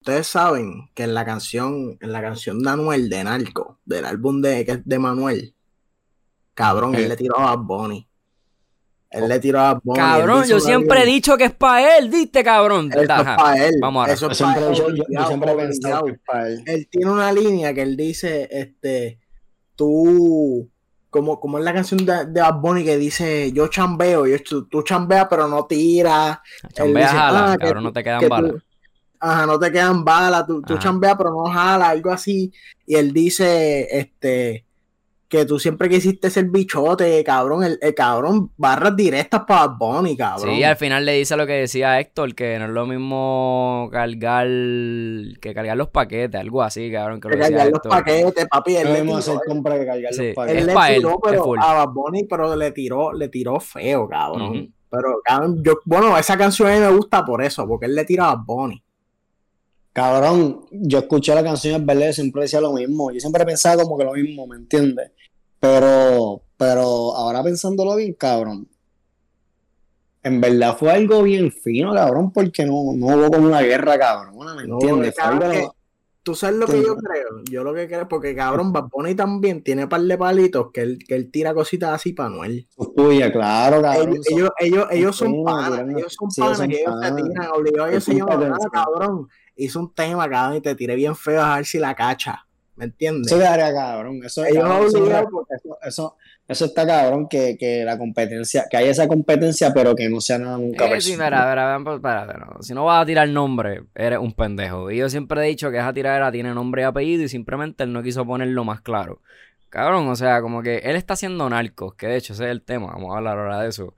Ustedes saben que en la canción, en la canción de Anuel de Narco, del álbum de, que es de Manuel, cabrón, él Eh. le tiró a Bad Bunny. Él le tiró a él Cabrón, yo siempre he dicho que es para él, ¿viste, cabrón? Eso es para él. Vamos ahora. Eso Yo es para siempre, él. yo, yo- yo obligado, siempre he pensado que es para él. Él tiene una línea que él dice, este, tú, como, como es la canción de, de Bad Bunny que dice, yo chambeo, yo, tú, tú chambeas pero no tiras. Chambea, dice, jala, ah, cabrón, tú- no te quedan que balas. tú- ajá, no te quedan balas, tú, tú chambeas pero no jala, algo así. Y él dice, este, que tú siempre quisiste ser bichote, cabrón, el, el cabrón, barras directas para Bad Bunny, cabrón. Sí, al final le dice lo que decía Héctor, que no es lo mismo cargar que cargar los paquetes, algo así, cabrón, que lo Que decía cargar los Héctor. paquetes, papi, él No le tiró, hacer compra que cargar Sí. los paquetes. él Es le él, tiró, pero a Bad Bunny, pero le tiró, le tiró feo, cabrón. Pero, cabrón, yo, bueno, esa canción a mí me gusta por eso, porque él le tira a Bad Bunny. Cabrón, yo escuché la canción es verdad, siempre decía lo mismo. Yo siempre pensaba como que lo mismo, ¿me entiendes? Pero, pero ahora pensándolo bien, cabrón. En verdad fue algo bien fino, cabrón, porque no, no hubo como una guerra, cabrón. ¿Me No, entiendes? Fue cabrón, algo- que- Tú sabes lo que Sí. yo creo. Yo lo que creo, porque cabrón, Bad Bunny también tiene par de palitos que él, que él tira cositas así para Noel. tuya, claro, cabrón. Ellos, ellos, ellos, ellos son panas, ellos son sí, panas, son que ellos se tiran, obligados, ellos se. "Ah, cabrón, hizo un tema, cabrón, y te tiré bien feo a ver si la cacha. ¿Me entiendes? Eso quedaría cabrón. Eso, cabrón, eso, eso, eso, eso está cabrón que, que la competencia, que haya esa competencia, pero que no sea nada nunca Eh, sí, mira, mira, mira, espera, espera, no. Si no vas a tirar nombre, eres un pendejo. Y yo siempre he dicho que esa tiradera tiene nombre y apellido y simplemente él no quiso ponerlo más claro. Cabrón, o sea, como que él está haciendo narcos, que de hecho ese es el tema, vamos a hablar ahora de eso.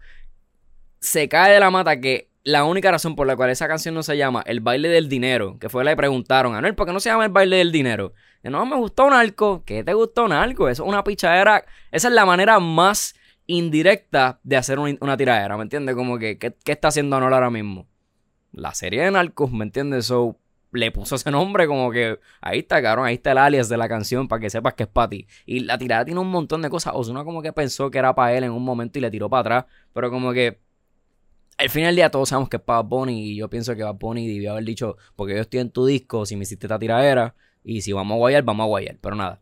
Se cae de la mata que la única razón por la cual esa canción no se llama El baile del dinero, que fue le preguntaron a Anuel, ¿por qué no se llama El baile del dinero? Y, no, me gustó narco. ¿Qué te gustó narco? Eso es una pichadera. Esa es la manera más indirecta de hacer un- una tiradera, ¿me entiendes? Como que, ¿qué, qué está haciendo Anuel ahora mismo? La serie de narcos, ¿me entiendes? So, le puso ese nombre como que ahí está, cabrón, ahí está el alias de la canción para que sepas que es para ti. Y la tirada tiene un montón de cosas. Ozuna como que pensó que era para él en un momento y le tiró para atrás, pero como que al final del día todos sabemos que es para Bunny y yo pienso que Bad Bunny debió haber dicho, porque yo estoy en tu disco, si me hiciste esta tiradera y si vamos a guayar, vamos a guayar, pero nada.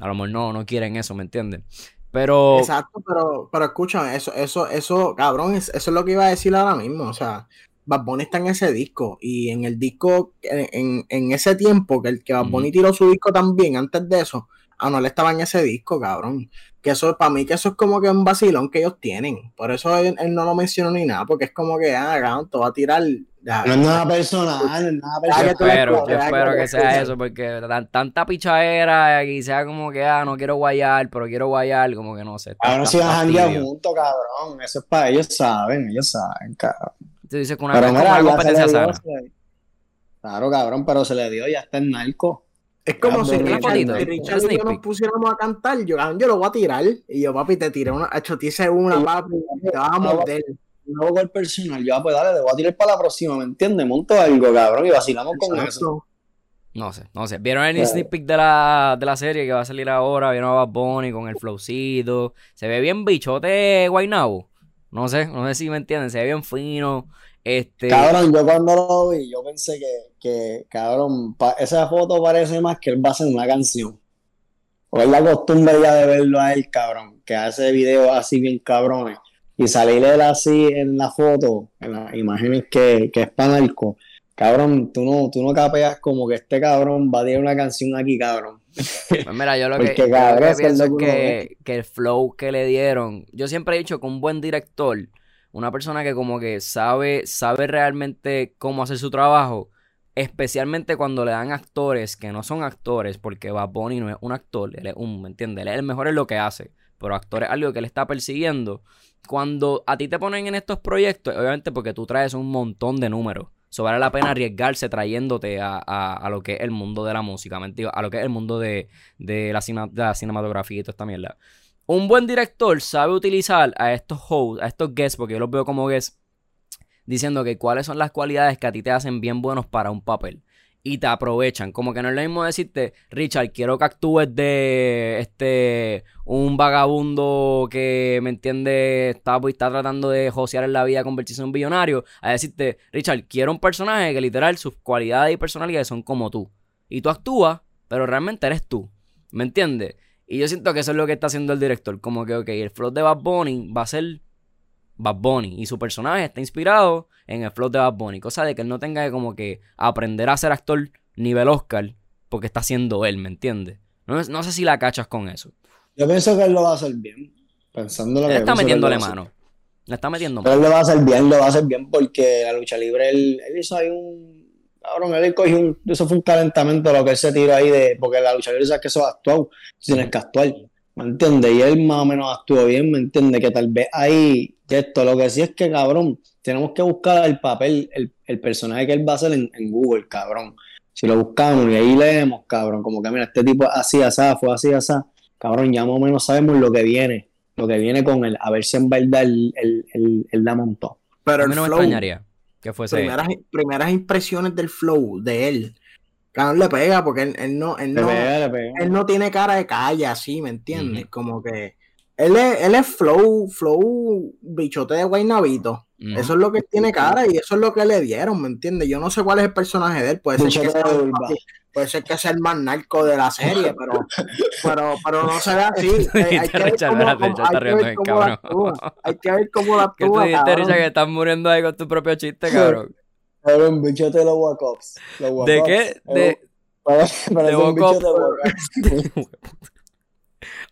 A lo mejor no, no quieren eso, ¿me entiendes? Pero Exacto, pero, pero escúchame, eso, eso, eso, cabrón, es- eso es lo que iba a decir ahora mismo. O sea, Bad Bunny está en ese disco. Y en el disco, en, en- en ese tiempo que el que Bad Bunny tiró su disco también, antes de eso, Anuel estaba en ese disco, cabrón. Que eso, para mí, que eso es como que un vacilón que ellos tienen. Por eso él, él no lo mencionó ni nada, porque es como que, ah, cabrón, te va a tirar. ya. No es nada personal, no es nada Yo personal. la espero, yo espero que sea eso, porque tan- tanta pichadera y sea como que, ah, no quiero guayar, pero quiero guayar, como que no sé. Ahora si van a juntos, cabrón. Eso es para ellos saben, ellos saben, cabrón. Tú dices que una, Pero mira, una competencia sana. Claro, cabrón, pero se le dio, ya está en narco. Es como si Richard, Richard y yo nos pusiéramos a cantar, yo, cabrón, yo lo voy a tirar. Y yo, papi, te tiré una, hecho, te hice una, papi, te vas a morder. No hago el personal, yo, ah, pues dale, te voy a tirar para la próxima, ¿me entiendes? Monto algo, cabrón, y vacilamos con eso. No sé, no sé. ¿Vieron el sneak peek de la, de la serie que va a salir ahora? ¿Vieron a Bad Bunny con el flowcito? Se ve bien bichote Guaynabo. No sé, no sé si me entienden. Se ve bien fino. Este. Cabrón, yo cuando lo vi, yo pensé que, que cabrón, esa foto parece más que él va a hacer una canción. O es la costumbre ya de verlo a él, cabrón, que hace videos así bien cabrones. Y salir él así en la foto, en las imágenes que, que es panarco. Cabrón, tú no, tú no capeas como que este cabrón va a tirar una canción aquí, cabrón. Pues mira, yo lo que, Porque, yo lo que pienso es que, que el flow que le dieron. Yo siempre he dicho que un buen director, una persona que como que sabe, sabe realmente cómo hacer su trabajo, especialmente cuando le dan actores que no son actores, porque Bad Bunny no es un actor, él es un, ¿me entiendes? Él es el mejor en lo que hace, pero actor es algo que él está persiguiendo. Cuando a ti te ponen en estos proyectos, obviamente porque tú traes un montón de números. So, vale la pena arriesgarse trayéndote a, a- a lo que es el mundo de la música, ¿me entiendes? A lo que es el mundo de, de la, de la cinematografía y toda esta mierda. Un buen director sabe utilizar a estos hosts, a estos guests, porque yo los veo como guests, diciendo que cuáles son las cualidades que a ti te hacen bien buenos para un papel. y te aprovechan. Como que no es lo mismo decirte, Richard, quiero que actúes de este un vagabundo que, ¿me entiende? Está, pues, está tratando de josear en la vida, convertirse en un billonario. A decirte, Richard, quiero un personaje que literal sus cualidades y personalidades son como tú. Y tú actúas, pero realmente eres tú. ¿Me entiendes? Y yo siento que eso es lo que está haciendo el director. Como que, ok, el flow de Bad Bunny va a ser Bad Bunny. Y su personaje está inspirado en el flow de Bad Bunny. Cosa de que él no tenga que como que aprender a ser actor nivel Oscar porque está haciendo él, ¿me entiendes? No, no, sé si la cachas con eso. Yo pienso que él lo va a hacer bien. Pensando lo que él está metiéndole mano. Le está metiendo mano. Pero él lo va a hacer bien, lo va a hacer bien porque la lucha libre, él, él hizo ahí un. Cabrón, él cogió un. Eso fue un calentamiento lo que él se tiró ahí de. Porque la lucha libre sabe que eso es actuado. Tienes que actuar. ¿Me entiendes? Y él más o menos actuó bien, ¿me entiendes? Que tal vez ahí, esto, lo que sí es que, cabrón, tenemos que buscar el papel, el, el personaje que él va a hacer en, en, Google, cabrón. Si lo buscamos y ahí leemos, cabrón, como que mira, este tipo así, así, fue así, así, cabrón, ya más o menos sabemos lo que viene, lo que viene con él, a ver si en verdad él, él, él, él la montó. Pero a mí el no me flow, extrañaría que fuese. primeras, primeras impresiones del flow de él, Cabrón le pega porque él, él no, él Le no, pega, pega. él no tiene cara de calle así, ¿me entiendes? Como que él es, él es flow, flow bichote de guaynabito. Ujú. Eso es lo que él tiene cara y eso es lo que le dieron, ¿me entiendes? Yo no sé cuál es el personaje de él, puede ser, que Bichote sea, de Urba. Puede ser que sea el más narco de la serie, pero, pero, pero no se ve así. Eh, hay, que ver Richard, cómo, hay que ver la cabrón. actúa. Hay que ver cómo la ¿Qué tú dijiste. Richard, que estás muriendo ahí con tu propio chiste, cabrón? Cabrón, bichote de los Wacops. ¿De qué? De... Un bicho de Wacops.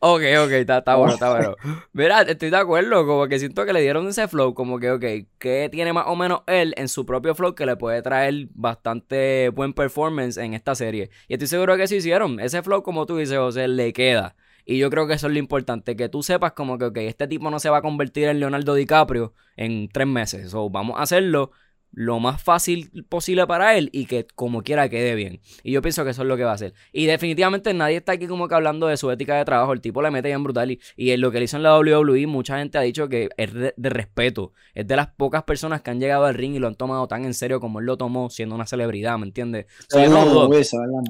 Ok, ok, está, está bueno, está bueno. Mira, estoy de acuerdo, como que siento que le dieron ese flow, como que, ok, que tiene más o menos él en su propio flow que le puede traer bastante buen performance en esta serie. Y estoy seguro que sí hicieron. Ese flow, como tú dices, José, le queda. Y yo creo que eso es lo importante, que tú sepas como que, ok, este tipo no se va a convertir en Leonardo DiCaprio en tres meses. O vamos a hacerlo lo más fácil posible para él y que como quiera quede bien. Y yo pienso que eso es lo que va a hacer. Y definitivamente nadie está aquí como que hablando de su ética de trabajo. El tipo le mete bien brutal. Y, y en lo que le hizo en la WWE, mucha gente ha dicho que es de, de respeto. Es de las pocas personas que han llegado al ring y lo han tomado tan en serio como él lo tomó siendo una celebridad, ¿me entiendes? No dudo,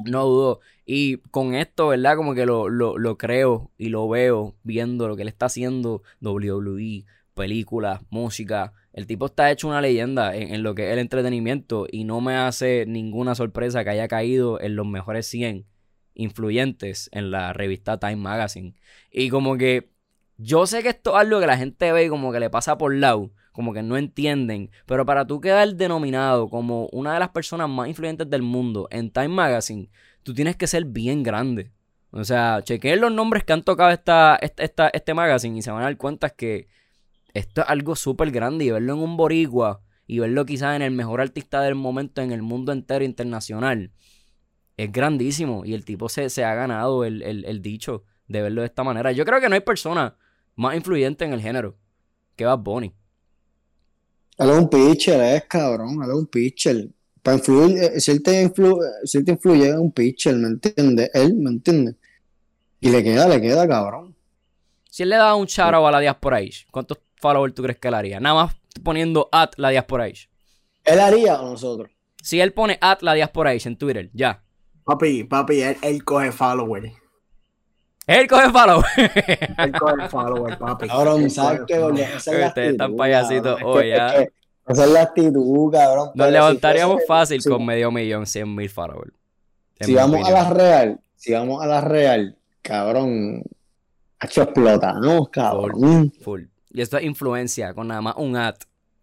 no dudo. Y con esto, ¿verdad? Como que lo, lo, lo creo y lo veo viendo lo que él está haciendo, WWE, películas, música. El tipo está hecho una leyenda en, lo que es el entretenimiento y no me hace ninguna sorpresa que haya caído en los mejores 100 influyentes en la revista Time Magazine. Y como que yo sé que esto es algo que la gente ve y como que le pasa por lado, como que no entienden, pero para tú quedar denominado como una de las personas más influyentes del mundo en Time Magazine, tú tienes que ser bien grande. O sea, chequeen los nombres que han tocado esta, esta- este magazine y se van a dar cuenta que esto es algo súper grande y verlo en un boricua y verlo quizás en el mejor artista del momento en el mundo entero internacional es grandísimo y el tipo se, se ha ganado el, el- el dicho de verlo de esta manera. Yo creo que no hay persona más influyente en el género que Bad Bunny. Él es un pitcher, es cabrón, él es un pitcher. Para influir, eh, si él te, influ- si él te influye, es un pitcher, ¿me entiendes? Él, ¿me entiendes? Y le queda, le queda, cabrón. Si él le da un out a la Diaspora Age, ¿cuántos followers tú crees que él haría? Nada más poniendo at la Diaspora Age. ¿Él haría o nosotros? Si él pone at la Diaspora Age en Twitter, ya. Papi, papi, él, él coge follower. Él coge follow. Él coge follower, papi. Cabrón, ¿sabes qué? follower. Ustedes están payasitos hoy, que- ya. Esa es la actitud, cabrón. Nos si levantaríamos fácil con medio millón, cien mil followers. Si vamos a la real, si vamos a la real, cabrón, hecho explota, ¿no? Cabrón. Full. Y esto es influencia con nada más un ad.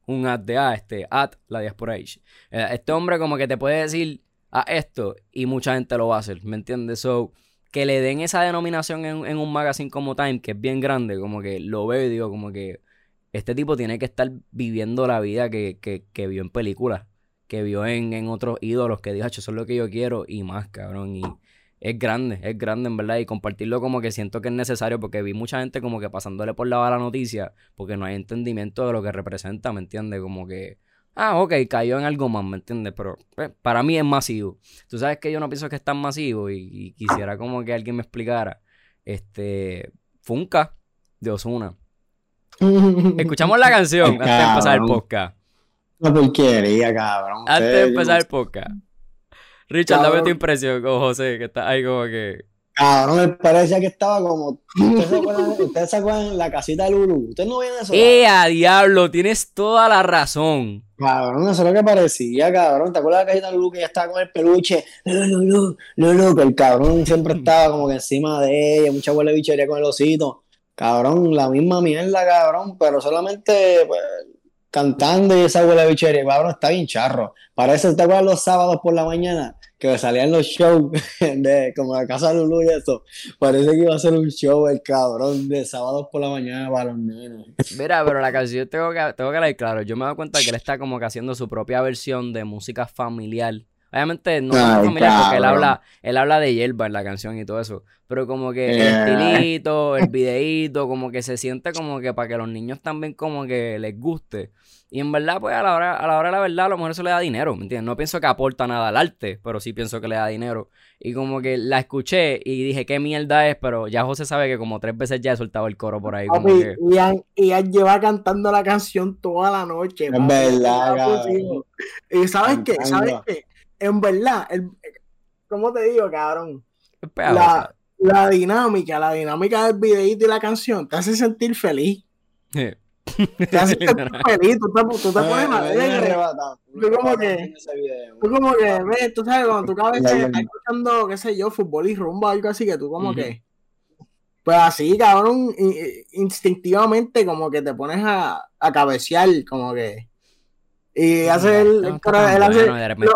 Un ad de ah, este, ad la diaspora age. Eh, Este hombre como que te puede decir a esto y mucha gente lo va a hacer, ¿me entiendes? So, que le den esa denominación en, en un magazine como Time, que es bien grande, como que lo veo y digo como que este tipo tiene que estar viviendo la vida que, que, que vio en películas, que vio en, en otros ídolos, que dijo, "Acho, eso es lo que yo quiero y más, cabrón. Y es grande, es grande en verdad. Y compartirlo como que siento que es necesario porque vi mucha gente como que pasándole por la bala noticia porque no hay entendimiento de lo que representa, ¿me entiendes? Como que, ah, ok, cayó en algo más, ¿me entiendes? Pero eh, para mí es masivo. Tú sabes que yo no pienso que es tan masivo y, y quisiera como que alguien me explicara. Este, Funka de Osuna. Escuchamos la canción antes de empezar el podcast. Una porquería, cabrón. Antes de empezar el podcast. Richard, dame Cabrón. tu impresión con José, que está ahí como que. Cabrón, me parecía que estaba como. ¿Ustedes se acuerdan, ¿ustedes se acuerdan la casita de Lulu? ¿Ustedes no ven eso? ¡Eh, a diablo! Tienes toda la razón. Cabrón, eso es lo que parecía, cabrón. ¿Te acuerdas de la casita de Lulu que ya estaba con el peluche? Lulu, Lulu, Lulu, que el cabrón siempre estaba como que encima de ella, mucha huele bichería con el osito. Cabrón, la misma mierda, cabrón, pero solamente pues, cantando y esa huele bichería, cabrón, está bien charro. Parece, ¿te acuerdas los sábados por la mañana? Que salían los shows de como la casa de Lulu y eso. Parece que iba a ser un show el cabrón de sábados por la mañana para los nenes. Mira, pero la canción tengo que, tengo que hablar claro. Yo me dado cuenta que él está como que haciendo su propia versión de música familiar. Obviamente no es familiar porque él habla, él habla de hierba en la canción y todo eso. Pero como que el Eh. estilito, el videíto, como que se siente como que para que los niños también como que les guste. Y en verdad, pues a la hora, a la hora de la verdad, a lo mejor eso le da dinero, ¿me entiendes? No pienso que aporta nada al arte, pero sí pienso que le da dinero. Y como que la escuché y dije, qué mierda es, pero ya José sabe que como tres veces ya he soltado el coro por ahí. Como Papi, que... Ian, Ian lleva cantando la canción toda la noche. Es verdad. Y sabes qué, sabes qué, en verdad, el- ¿cómo te digo, cabrón? La, la dinámica, la dinámica del videíto y la canción te hace sentir feliz. Te hace sentir feliz, tú te, tú te pones Me- me viene alegre. Tú como que-. Tú como que, ves, tú sabes, cuando tú ya, estás escuchando, qué sé yo, fútbol y rumba, algo así, que tú como que, pues así, cabrón, instintivamente como que te pones a, a cabecear, como que, y hace el, No el tan él hace, bueno,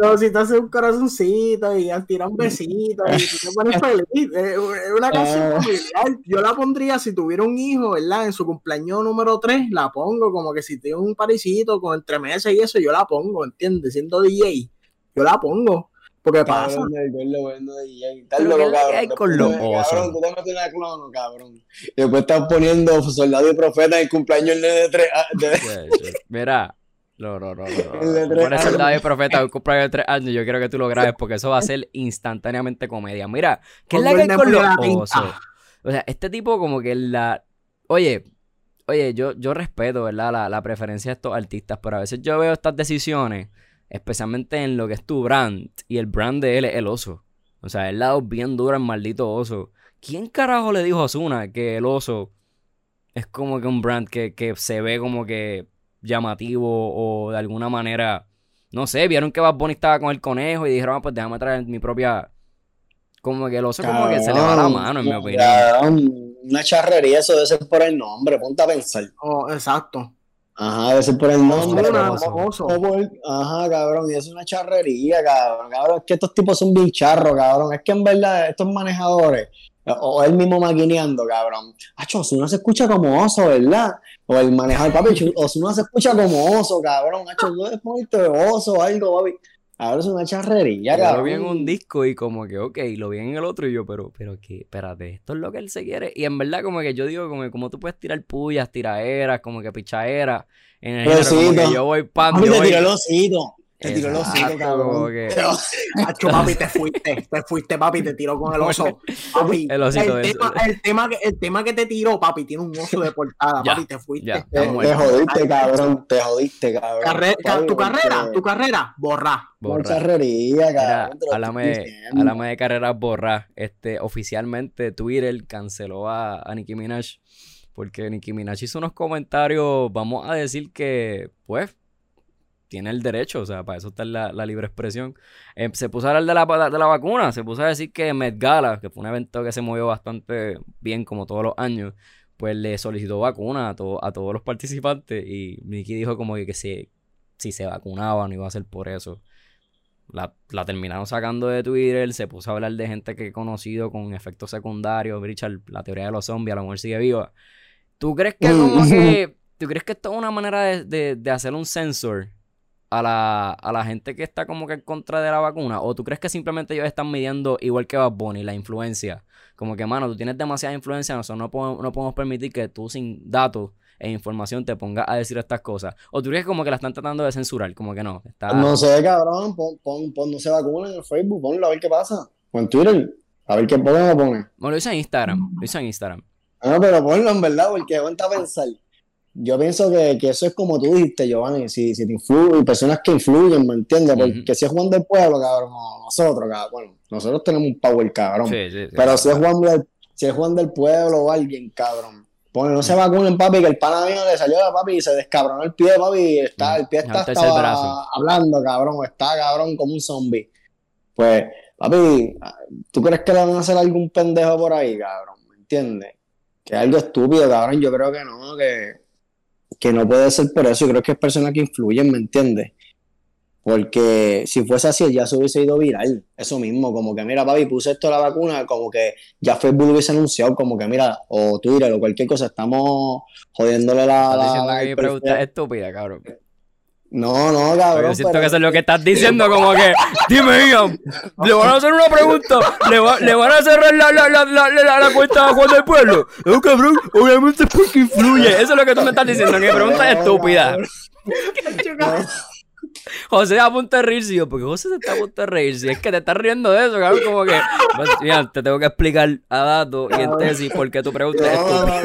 los ositos, hacen un corazoncito y él tira un besito y te pones feliz, es es una canción Ah. familiar, yo la pondría si tuviera un hijo, ¿verdad? En su cumpleaños número 3, la pongo como que si tiene un parisito con entremeses y eso, yo la pongo, ¿entiendes? Siendo DJ, yo la pongo, porque pasa. Cabrón, bueno de DJ. Estás loco, ¿qué le cabrón. hay con los? Cabrón, tú te metes una clono, cabrón. Después estás poniendo soldado y profeta en el cumpleaños del nene de tres a- de- Sí, sí. Mira, no, no, no, no. no. El y profeta un cumpleaños de tres años. Yo quiero que tú lo grabes porque eso va a ser instantáneamente comedia. Mira, ¿qué es la que hay con el los osos? O sea, este tipo como que la... Oye, oye, yo, yo respeto, ¿verdad? La, la preferencia de estos artistas, pero a veces yo veo estas decisiones, especialmente en lo que es tu brand, y el brand de él es el oso. O sea, él la ha dado bien duro al maldito oso. ¿Quién carajo le dijo a Ozuna que el oso es como que un brand que, que se ve como que llamativo o de alguna manera, no sé, vieron que Bad Bunny estaba con el conejo y dijeron, ah, pues déjame traer mi propia... Como que el oso como que se le va la mano, en mi opinión. cabrón, una charrería, eso debe ser por el nombre, ponte a pensar. Oh, exacto. Ajá, debe ser por el nombre. Oso. por- Ajá, cabrón, y eso es una charrería, cabrón. Cabrón, es que estos tipos son bien charros, cabrón. Es que en verdad, estos manejadores, o, él mismo maquineando, cabrón. Acho, Osuna se escucha como oso, ¿verdad? O el manejador, papi, Osuna se escucha como oso, cabrón. Acho, tú debes ponerte oso o algo, papi. Ahora es una charrería, Yo cabrón. lo vi en un disco y como que, ok, lo vi en el otro y yo, pero, pero que, espérate, esto es lo que él se quiere. Y en verdad como que yo digo, como que como tú puedes tirar pullas, tiraderas, como que pichaderas, en el género, como Osito. que yo voy Papi, yo voy... tiró el osito. Te tiró el como cabrón. que- Pero- papi, te fuiste, te fuiste, papi, te tiró con el oso. Papi, El osito el, tema, el, tema que, el tema que te tiró, papi, tiene un oso de portada, Ya, papi, te fuiste. ya. Te, jodiste, cabrón. Te jodiste, cabrón. Carre- ca- Papi, tu carrera, tu carrera, borra. Charrería, Mira, cabrón. háblame, de carreras borras. Este, oficialmente Twitter canceló a, a Nicki Minaj. Porque Nicki Minaj hizo unos comentarios, vamos a decir que, pues, tiene el derecho, o sea, para eso está la, la libre expresión. Eh, se puso a hablar de la, de la vacuna, se puso a decir que Met Gala, que fue un evento que se movió bastante bien como todos los años, pues le solicitó vacuna a, to- a todos los participantes y Nicki dijo como que, que si, si se vacunaban iba a ser por eso. La, la terminaron sacando de Twitter, se puso a hablar de gente que he conocido con efectos secundarios, Richard, la teoría de los zombies, a lo mejor sigue viva. ¿Tú crees que como que, tú crees que esto es una manera de, de, de hacer un sensor a la, a la gente que está como que en contra de la vacuna? ¿O tú crees que simplemente ellos están midiendo igual que Bad Bunny, la influencia? Como que, mano, tú tienes demasiada influencia, nosotros no podemos, no podemos permitir que tú sin datos e información te pongas a decir estas cosas. ¿O tú crees como que la están tratando de censurar? Como que no, está... No sé, cabrón. Pon, pon, pon, no se vacuna en Facebook. Ponlo a ver qué pasa. O en Twitter. A ver qué pone o. Bueno, lo hice en Instagram, lo hice en Instagram. Ah, pero ponlo en verdad, porque aguanta a pensar. Yo pienso que, que eso es como tú dijiste, Giovanni, si, si te influyen, personas que influyen, ¿me entiendes? Porque si es Juan del Pueblo, cabrón, nosotros, cabrón, bueno, nosotros tenemos un power, cabrón. Sí, sí, sí. Pero si es Juan del, si es Juan del Pueblo o alguien, cabrón, pone, no se vacunen, papi, que el pana mío le salió a papi y se descabronó el pie, papi, está, el pie está, estaba brazo. hablando, cabrón, está, cabrón, como un zombie. Pues, papi, ¿tú crees que le van a hacer algún pendejo por ahí, cabrón? ¿Me entiendes? Que es algo estúpido, cabrón, yo creo que no, que, que no puede ser por eso, yo creo que es personas que influyen, ¿me entiendes? Porque si fuese así, ya se hubiese ido viral. Eso mismo, como que mira, papi, puse esto a la vacuna, como que ya Facebook hubiese anunciado, como que mira, o Twitter o cualquier cosa, estamos jodiéndole la. Estás diciendo la- que mi pregunta es estúpida, cabrón. No, no, cabrón. yo siento pero- que eso es lo que estás diciendo, como que, dime, Ian, le van a hacer una pregunta, le, va- le van a cerrar la, la, la, la, cuenta a Juan del Pueblo. No, cabrón, obviamente es porque influye. Eso es lo que tú me estás diciendo, que mi pregunta es estúpida. José está a punto de reírse, porque José se está a punto de reírse. Es que te estás riendo de eso, cabrón, como que, pues, mira, te tengo que explicar a datos y en tesis por qué tu pregunta es estúpida.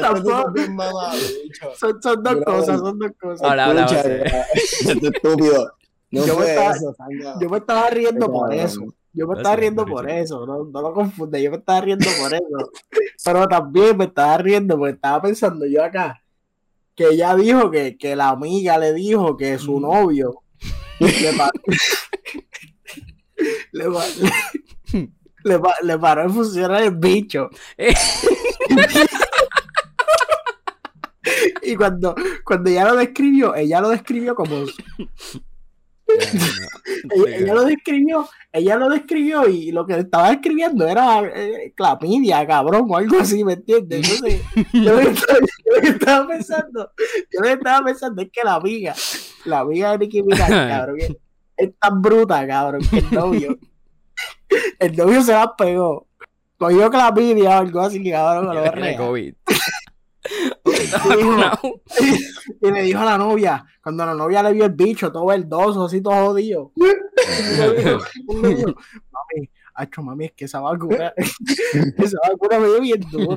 Tampoco. mamabicho. Son, son dos Bro. cosas, son dos cosas. Ya, este estúpido. No Yo me estaba- eso. Yo me estaba riendo por eso. Yo me estaba riendo por eso, no, no lo confunde, yo me estaba riendo por eso. Pero también me estaba riendo porque estaba pensando yo acá que ella dijo que, que la amiga le dijo que su novio le, pa- le, pa- le pa- le paró de funcionar el bicho. y cuando, cuando ella lo describió, ella lo describió como ella, ella lo describió, ella lo describió y lo que estaba escribiendo era eh, clamidia, cabrón, o algo así, ¿me entiendes? Entonces, yo lo, que estaba, yo estaba pensando, yo estaba pensando es que la amiga, la amiga de Nicki Minaj, cabrón, es, es tan bruta, cabrón, que el novio, el novio se la pegó, cogió clamidia o algo así, cabrón, lo. COVID. Y le dijo a la novia, cuando la novia le vio el bicho, todo verdoso, así todo jodido. Mami, acho, mami, es que esa vacuna, esa vacuna me dio bien duro.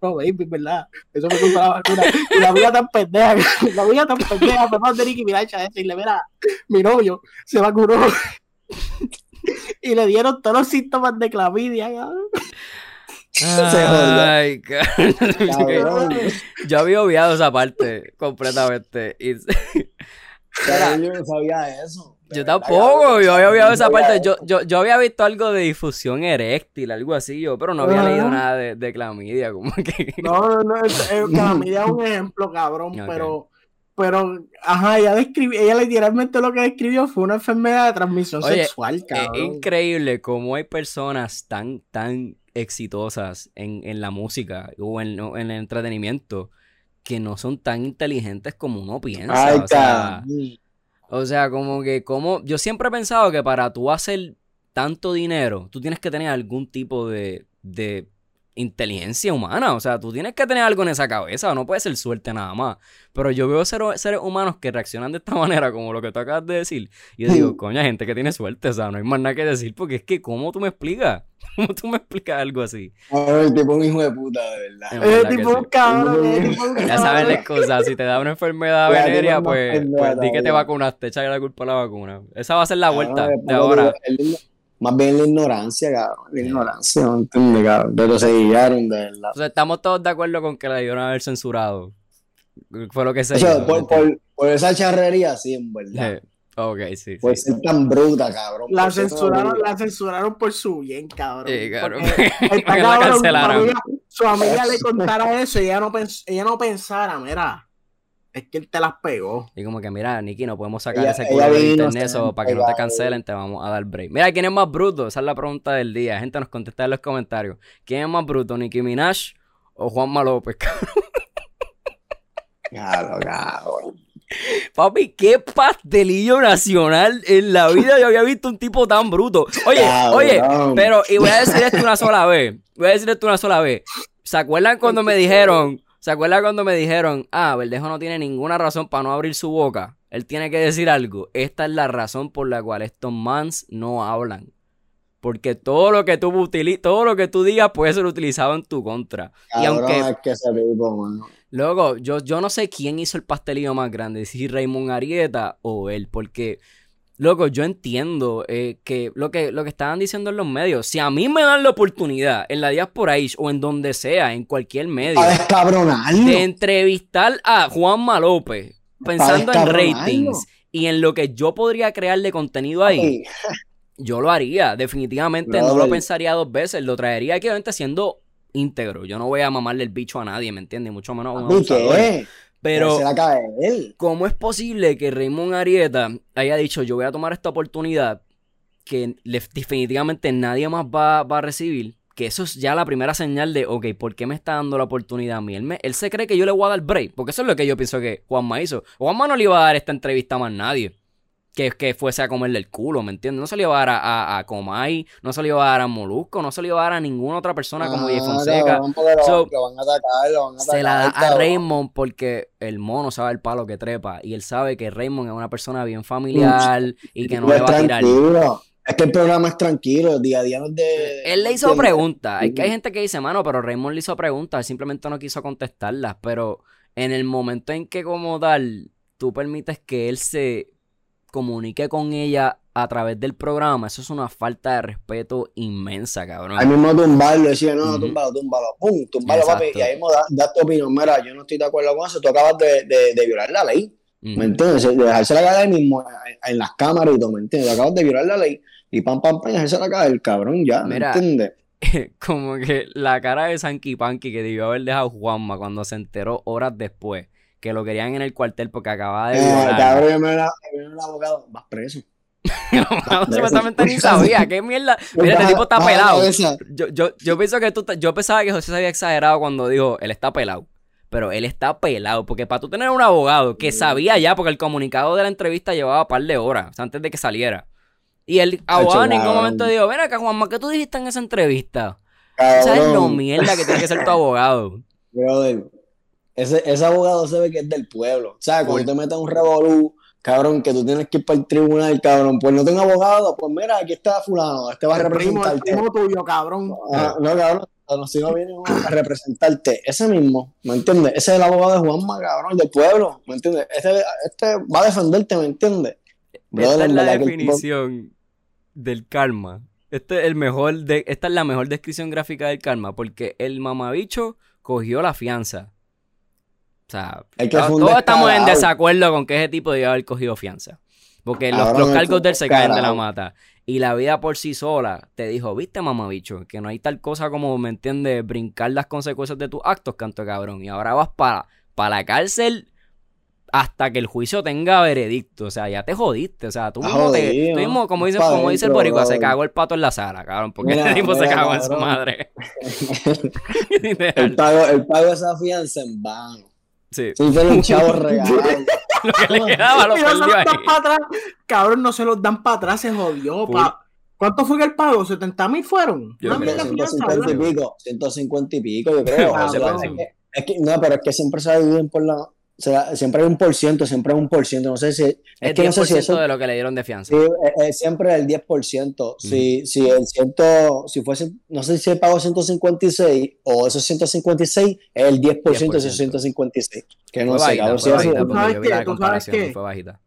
No, baby, ¿verdad? Eso me culpa la vacuna. Y la amiga tan pendeja, la amiga tan pendeja, me manda Nicky Minaj a decirle, mira, mi novio se vacunó. Y le dieron todos los síntomas de clamidia, cabrón. Ay, cabrón. Yo había obviado esa parte completamente. Y... Yo no sabía eso. Yo tampoco, yo había obviado esa parte. Yo, yo, yo había visto algo de difusión eréctil, algo así, yo, pero no había leído nada de, de clamidia, como que. No, no, no, es, es, clamidia es un ejemplo, cabrón, pero, pero, ajá, ella describió, ella literalmente lo que describió fue una enfermedad de transmisión Oye, sexual, Es cabrón. increíble cómo hay personas tan, tan exitosas en, en la música o en, o en el entretenimiento que no son tan inteligentes como uno piensa. Ay, o sea. O sea, como que, como. Yo siempre he pensado que para tú hacer tanto dinero, tú tienes que tener algún tipo de, de inteligencia humana. O sea, tú tienes que tener algo en esa cabeza. No puede ser suerte nada más. Pero yo veo ser- seres humanos que reaccionan de esta manera, como lo que tú acabas de decir. Y yo digo, coño, hay gente que tiene suerte. O sea, no hay más nada que decir. Porque es que, ¿cómo tú me explicas? ¿Cómo tú me explicas algo así? El tipo es un hijo de puta, de verdad. Tipo es sí. un cabrón, tipo Ya saben las cosas. Si te da una enfermedad venérea, tipo, pues, pues di que te vacunaste. Échale la culpa a la vacuna. Esa va a ser la vuelta Cabrón, de ahora. el- Más bien la ignorancia, cabrón. La ignorancia, ¿no entiendes, cabrón? Pero se guiaron, de verdad. O sea, estamos todos de acuerdo con que la debieron haber censurado. Fue lo que se O sea, hizo, por, ¿me por, por esa charrería, sí, en verdad. Eh, Ok, sí, Por sí. ser tan bruta, cabrón. La censuraron, bruta. la censuraron por su bien, cabrón. Sí, cabrón. Porque está Que la cabrón, su amiga, su amiga le contara eso y ella no, pens- ella no pensara, mira, es que él te las pegó. Y como que, mira, Nicky, no podemos sacar Ella- ese culo de internet eso para que no te cancelen, te vamos a dar break. Mira, ¿quién es más bruto? Esa es la pregunta del día. Gente nos contesta en los comentarios. ¿Quién es más bruto, Nicki Minaj o Juanma López? Claro, cabrón. Papi, qué pastelillo nacional en la vida yo había visto un tipo tan bruto. Oye, Cabrón. oye, pero, y voy a decir esto una sola vez. Voy a decir esto una sola vez. ¿Se acuerdan cuando me dijeron, se acuerdan cuando me dijeron, ah, Verdejo no tiene ninguna razón para no abrir su boca? Él tiene que decir algo. Esta es la razón por la cual estos mans no hablan. Porque todo lo que tú utili- todo lo que tú digas puede ser utilizado en tu contra. y aunque, es que tipo, mano. luego, yo, yo no sé quién hizo el pastelillo más grande, si Raymond Arieta o él, porque, loco, yo entiendo eh, que, lo que lo que estaban diciendo en los medios, si a mí me dan la oportunidad en la Diaspora Age o en donde sea, en cualquier medio, A de entrevistar a Juanma López, pensando en ratings y en lo que yo podría crear de contenido ahí, yo lo haría, definitivamente no lo pensaría dos veces, lo traería aquí obviamente siendo íntegro. Yo no voy a mamarle el bicho a nadie, ¿me entiendes? Mucho menos a un ¿Y abusador. qué? Pero, Se la cae él. ¿cómo es posible que Raymond Arieta haya dicho, yo voy a tomar esta oportunidad que definitivamente nadie más va, va a recibir? Que eso es ya la primera señal de, ok, ¿por qué me está dando la oportunidad a mí? Él, me- él se cree que yo le voy a dar break, porque eso es lo que yo pienso que Juanma hizo. Juanma no le iba a dar esta entrevista a más nadie. Que, que fuese a comerle el culo, ¿me entiendes? No se le iba a dar a, a, a Comay, no se le iba a dar a Molusco, no se le iba a dar a ninguna otra persona como Jay Ah, Fonseca. lo, So, lo van a atacar, lo van a atacar. Se la da a. Raymond porque el mono sabe el palo que trepa y él sabe que Raymond es una persona bien familiar y que no le va a tirar. Es que el programa es tranquilo, el día a día no es de. Él le hizo ¿entiendes? preguntas. Es que hay Ujú. gente que dice, mano, pero Raymond le hizo preguntas, él simplemente no quiso contestarlas. Pero en el momento en que, como tal, tú permites que él se comunique con ella a través del programa, eso es una falta de respeto inmensa, cabrón. Ahí mismo tumbarlo, decía, no, Ujú. túmbalo, túmbalo, pum, túmbalo, papi. Y ahí mismo da, da tu opinión. Mira, yo no estoy de acuerdo con eso, tú acabas de, de, de violar la ley. ¿Me entiendes? De dejársela caer ahí mismo en, en las cámaras y todo, ¿me entiendes? Acabas de violar la ley y pam, pam, pam, dejársela caer el cabrón ya, ¿me Mira, entiendes? como que la cara de Sanky Panky que debió haber dejado Juanma cuando se enteró horas después que lo querían en el cuartel porque acababa de Eh, violar. cabrón, yo me era, un abogado, vas preso. No, supuestamente ni sabía. ¿Qué mierda? Mira, este tipo está pelado. Yo, yo, yo pienso que tú, te- yo pensaba que José se había exagerado cuando dijo, él está pelado. Pero él está pelado, porque para tú tener un abogado que sabía ya, porque el comunicado de la entrevista llevaba un par de horas o sea, antes de que saliera. Y el abogado en ningún momento dijo, ven acá, Juanma, ¿qué tú dijiste en esa entrevista? Cabrón, ¿Sabes lo mierda que tiene que ser tu abogado? brother, ese, ese abogado se ve que es del pueblo. ¿Sabes? Cuando te metes un revolú, cabrón, que tú tienes que ir para el tribunal, cabrón, pues no tengo abogado, pues mira, aquí está fulano, este va a El primo, el representarte. primo tuyo, cabrón. Ah, no, cabrón, no, si no viene uno a representarte, ese mismo, ¿me entiendes? Ese es el abogado de Juanma, cabrón, del pueblo, ¿me entiendes? Este, este va a defenderte, ¿me entiendes? Esta es la el definición del karma. Este es el mejor de, esta es la mejor descripción gráfica del karma, porque el mamabicho cogió la fianza. O sea, todos estamos en desacuerdo con que ese tipo debía haber cogido fianza. Porque los, los cargos él se caen de la mata. Y la vida por sí sola te dijo, viste mamabicho, que no hay tal cosa como, ¿me entiendes? Brincar las consecuencias de tus actos, canto de cabrón. Y ahora vas para, para la cárcel hasta que el juicio tenga veredicto. O sea, ya te jodiste. O sea, tú mismo, te, tú mismo, como dice, como dice el boricua, se cagó el pato en la sala, cabrón. Porque Mira, el tipo se cagó en su madre. el pago, el pago de esa fianza en vano. Sí. Sí, fue un chavo regalado. Lo que le quedaba lo no perdió los ahí. para atrás. Cabrón, no se los dan para atrás, se jodió. Pa- ¿Cuánto fue que el pago? ¿70 mil fueron? Yo fianza, 150 y pico, 150 y pico, yo creo. Ah, O sea, es, que, es que- no, pero es que siempre se dividen por la. O sea, siempre hay un por ciento, siempre hay un por ciento. No sé si. Es que no sé si 10% eso. de lo que le dieron de fianza. Sí, es, es siempre el 10%. Si, si el ciento, si fuese, no sé si el pago 156 o esos 156 es el 10%, de 10%. esos 156. Que no Fue sé, bajita, cabrón. fue si eso- bajita, ¿Tú porque sabes qué? ¿Tú sabes qué? fue bajita.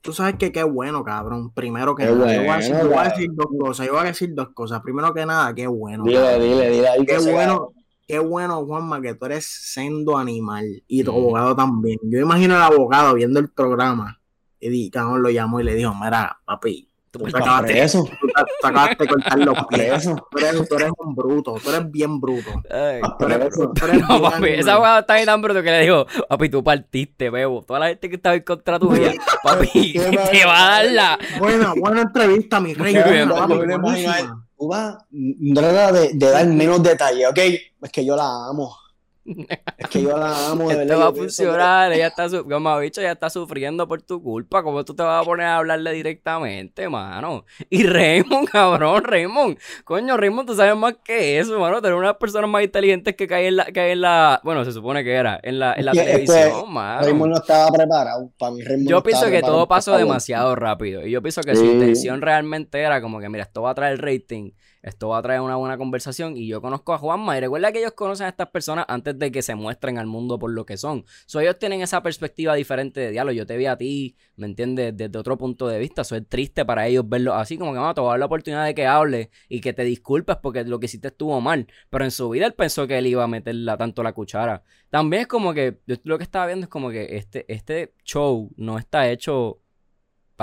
Tú sabes que qué bueno, cabrón. Primero que Qué nada, yo voy a decir, bueno, yo voy a decir dos cosas. Yo voy a decir dos cosas. Primero que nada, qué bueno. Dile, cabrón. dile, dile Qué bueno, qué bueno, Juanma, que tú eres sendo animal y tu Mm. abogado también. Yo imagino al abogado viendo el programa y cabrón, lo llamó y le dijo, mira, papi, tú te acabaste, preso. tú te- tú acabaste de cortar los pies. Tú eres, tú eres un bruto, tú eres bien bruto. Ay. Tú eres, preso. tú eres No, papi, animal. ese abogado está bien tan bruto que le dijo, papi, tú partiste, bebo. Toda la gente que estaba en contra tuya, papi, te va a dar la... Buena, buena entrevista, mi rey. Yo buena, me papi, imagino buenísima. a él. Tú vas, mm, de, de dar menos detalle, ¿ok? Es que yo la amo. Es que yo la amo, de Esto verdad, va a funcionar, ella está, su- dicho, ella está sufriendo por tu culpa, ¿cómo tú te vas a poner a hablarle directamente, mano? Y Raymond, cabrón, Raymond, coño, Raymond, tú sabes más que eso, mano, tener unas personas más inteligentes que caen en la, que hay en la, bueno, se supone que era, en la, en la Es que, televisión, mano. Raymond no estaba preparado. Para mí, Raymond Yo no pienso que todo pasó demasiado rápido. Y yo pienso que su intención realmente era como que, mira, esto va a traer rating, esto va a traer una buena conversación. Y yo conozco a Juanma. Y recuerda que ellos conocen a estas personas antes de que se muestren al mundo por lo que son. So, ellos tienen esa perspectiva diferente de diálogo. Yo te vi a ti, ¿me entiendes? Desde otro punto de vista. Eso es triste para ellos verlo así, como que, te voy a dar la oportunidad de que hable y que te disculpes porque lo que hiciste estuvo mal. Pero en su vida él pensó que él iba a meterla tanto la cuchara. También es como que, yo lo que estaba viendo es como que este, este show no está hecho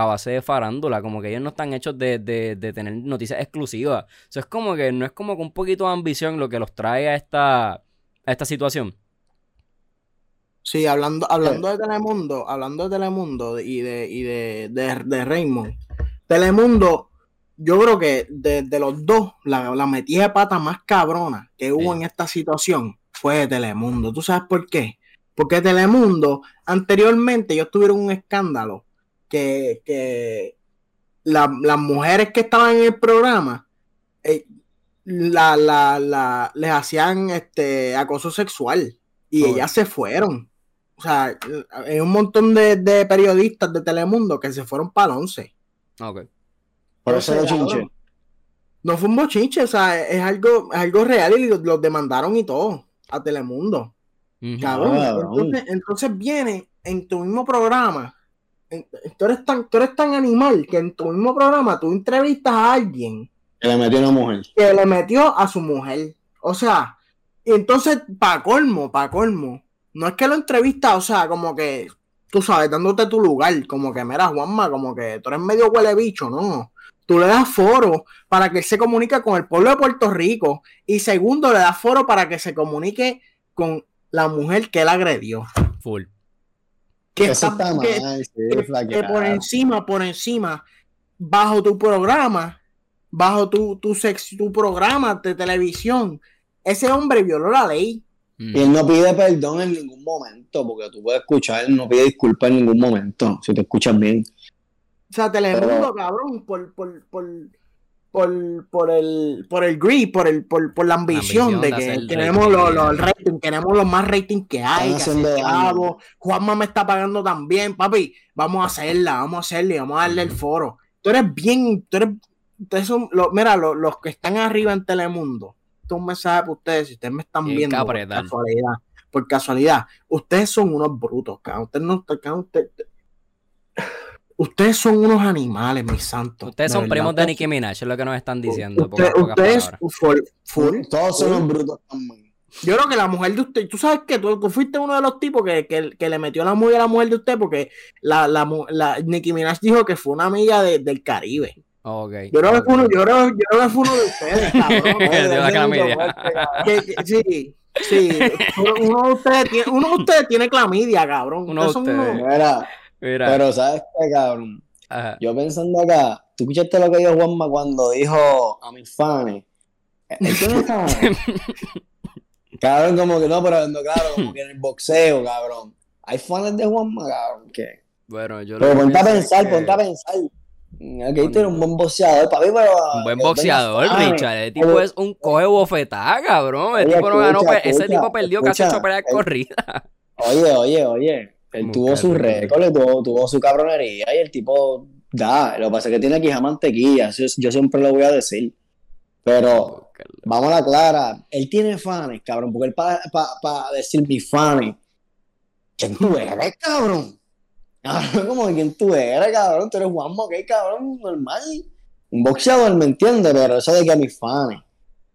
a base de farándula, como que ellos no están hechos de, de, de tener noticias exclusivas. Eso es como que no es como que un poquito de ambición lo que los trae a esta, a esta situación. Sí, hablando, hablando de Telemundo, hablando de Telemundo y de, y de, de, de Raymond. Telemundo, yo creo que de, de los dos, la, la metida de pata más cabrona que hubo Sí. en esta situación fue de Telemundo. ¿Tú sabes por qué? Porque Telemundo, anteriormente ellos tuvieron un escándalo que, que la- las mujeres que estaban en el programa eh, la, la, la- les hacían este acoso sexual y ellas se fueron. O sea, hay un montón de, de periodistas de Telemundo que se fueron para el 11. Ok. Por eso sea, chinche. No fue un bochinche, o sea, es algo, es algo real y los, los demandaron y todo a Telemundo. Cabrón. Cabrón. Entonces, entonces viene en tu mismo programa. Tú, eres tan, tú eres tan animal que en tu mismo programa tú entrevistas a alguien Que le metió una mujer. que le metió a su mujer. O sea, y entonces, para colmo, para colmo, no es que lo entrevista, o sea, como que, tú sabes, dándote tu lugar, como que, mira, Juanma, como que tú eres medio huele bicho, no. Tú le das foro para que él se comunique con el pueblo de Puerto Rico. Y segundo, le das foro para que se comunique con la mujer que él agredió. Full. Que Eso está, está que- mal, sí, que- flaquear. que por encima, por encima, bajo tu programa, bajo tu, tu, sex- tu programa de televisión, ese hombre violó la ley. Mm. Y él no pide perdón en ningún momento, porque tú puedes escuchar, él no pide disculpas en ningún momento, si te escuchas bien. O sea, Telemundo, Pero- cabrón, por, por, por, por, por el, por el greed, por, el, por, por la ambición, ambición de de que rating. los, los rating, queremos los más rating que hay, que. Juanma me está pagando también, papi, vamos a hacerla, vamos a hacerla y vamos a darle el foro. Tú eres bien, tú eres, ustedes son, los- mira, los, los que están arriba en Telemundo, esto es un mensaje para ustedes, si ustedes me están viendo por casualidad, por casualidad, ustedes son unos brutos, cabrón. Ustedes no, cabrón, usted- Ustedes son unos animales, mis santos. Ustedes son verdad. primos de Nicki Minaj, es lo que nos están diciendo. Usted- ustedes, palabras. full, full, Todos son full. los brutos también. Yo creo que la mujer de usted, tú sabes que tú, fuiste uno de los tipos que, que, que le metió la mujer a la mujer de usted porque la, la, Nicki Minaj dijo que fue una amiga de- del Caribe. Ok. Yo creo, que fue uno, yo, creo, yo creo que fue uno de ustedes, cabrón. De la. Que- que- sí, sí. Uno, de ustedes tiene, uno de ustedes tiene clamidia, cabrón. Uno de Ustedes son Mira, Mira. pero ¿sabes qué, cabrón? ajá. Yo pensando acá, ¿tú escuchaste lo que dijo Juanma cuando dijo a mis fans? Cabrón, como que no, pero no, claro, como que en el boxeo, cabrón. Hay fans de Juanma, cabrón, que... Bueno, yo lo Pero ponte a pensar, que- ponte a pensar. Aquí tú eres un buen boxeador, papi, pero... Un buen que boxeador. Richard. El tipo es un coge bofetada, cabrón. El Oye, tipo no ganó. escucha, pe- Ese escucha, tipo perdió casi ocho peleas El- corridas. Oye, oye, oye. Él tuvo su récord, él tuvo, tuvo su cabronería y el tipo da. Lo que pasa es que tiene aquí mantequilla. Es- yo siempre lo voy a decir. Pero vamos a la clara. Él tiene fans, cabrón. Porque él para decir mis fans. ¿Quién tú eres, cabrón? Cabrón, como quién tú eres, cabrón. Tú eres Juanmo, ok, cabrón, normal. Un boxeador, ¿me entiendes? Pero eso de que mis fans.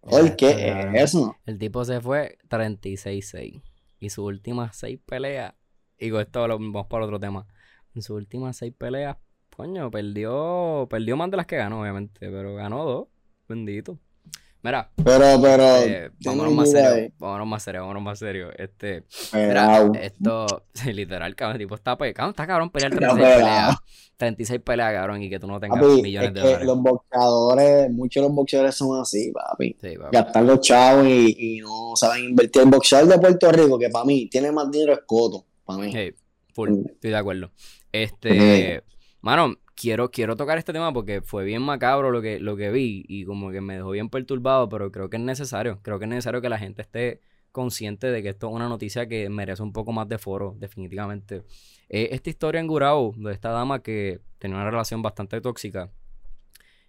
¿Por qué es eso? El tipo se fue 36-6. Y sus últimas seis peleas. Y con esto lo vamos para otro tema. En sus últimas seis peleas, coño, perdió. Perdió más de las que ganó, obviamente. Pero ganó dos. Bendito. Mira. Pero, pero. Eh, vámonos más serio. Vámonos más serio, vámonos más serio. Este. Mira, esto. literal, cabrón. tipo está pegado. Está cabrón pelear 36 peleas. 36 peleas, cabrón. Y que tú no tengas millones de dólares. Los boxeadores, muchos de los boxeadores son así, papi. Sí, papi. Gastan los chavos y, y, no saben invertir. El boxeador de Puerto Rico, que para mí tiene más dinero es Coto. Para mí. Hey, full. Mm. Estoy de acuerdo. Este. Mano, quiero, quiero tocar este tema porque fue bien macabro lo que, lo que vi y como que me dejó bien perturbado, pero creo que es necesario. Creo que es necesario que la gente esté consciente de que esto es una noticia que merece un poco más de foro, definitivamente. Eh, esta historia en Gurao, de esta dama que tenía una relación bastante tóxica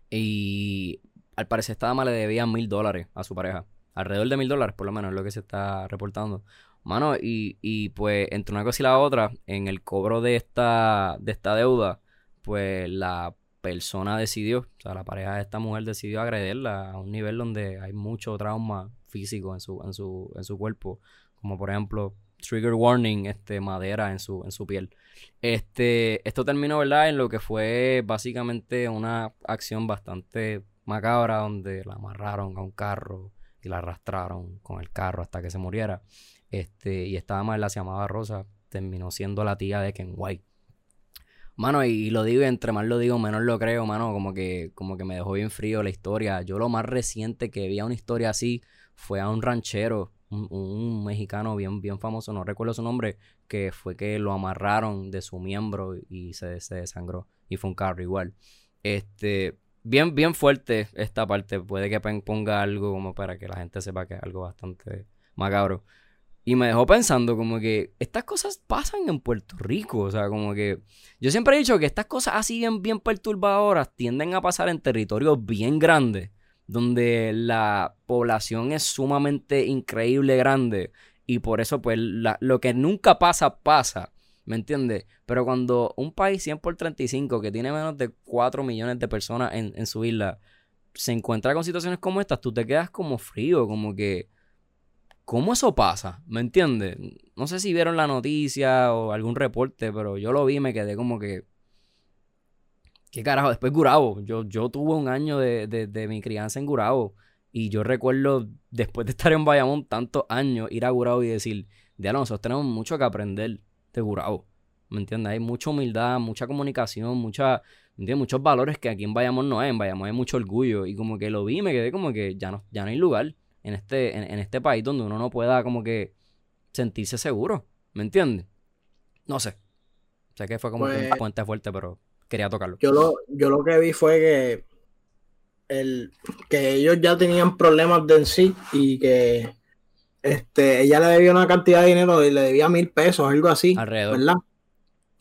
y al parecer esta dama le debía mil dólares a su pareja. Alrededor de mil dólares, por lo menos, es lo que se está reportando. Mano, y, y pues entre una cosa y la otra, en el cobro de esta, de esta deuda, pues la persona decidió, o sea, la pareja de esta mujer decidió agredirla a un nivel donde hay mucho trauma físico en su, en su, en su cuerpo, como por ejemplo trigger warning, este, madera en su, en su piel. Este, esto terminó, ¿verdad? En lo que fue básicamente una acción bastante macabra donde la amarraron a un carro y la arrastraron con el carro hasta que se muriera. Este, y esta dama, la se llamaba Rosa, terminó siendo la tía de Ken White. Mano, y, lo digo, entre más lo digo, menos lo creo, mano, como que, como que me dejó bien frío la historia. Yo lo más reciente que vi a una historia así fue a un ranchero, un, mexicano bien, bien famoso, no recuerdo su nombre, que fue que lo amarraron de su miembro y se, se desangró. Y fue un carro igual. Este, bien, bien fuerte esta parte. Puede que ponga algo como para que la gente sepa que es algo bastante macabro. Y me dejó pensando como que estas cosas pasan en Puerto Rico. O sea, como que yo siempre he dicho que estas cosas así bien, bien perturbadoras tienden a pasar en territorios bien grandes, donde la población es sumamente increíble grande. Y por eso, pues, lo que nunca pasa, pasa. ¿Me entiendes? Pero cuando un país 100 por 35, que tiene menos de 4 millones de personas en, en su isla, se encuentra con situaciones como estas, tú te quedas como frío, como que ¿Cómo eso pasa? ¿Me entiendes? No sé si vieron la noticia o algún reporte, pero yo lo vi y me quedé como que. ¿Qué carajo? Después Gurabo. Yo, yo tuve un año de, mi crianza en Gurabo. Y yo recuerdo, después de estar en Bayamón tantos años, ir a Gurabo y decir, de nosotros tenemos mucho que aprender de Gurabo. ¿Me entiendes? Hay mucha humildad, mucha comunicación, mucha, muchos valores que aquí en Bayamón no hay. En Bayamón hay mucho orgullo. Y como que lo vi y me quedé como que ya no, ya no hay lugar en este, en, este país donde uno no pueda como que sentirse seguro. ¿Me entiendes? No sé. Sé que fue como un pues puente fuerte, pero quería tocarlo. Yo lo, yo lo que vi fue que el, que ellos ya tenían problemas de en sí y que este, ella le debía una cantidad de dinero y le debía mil pesos, algo así. Alrededor. ¿Verdad?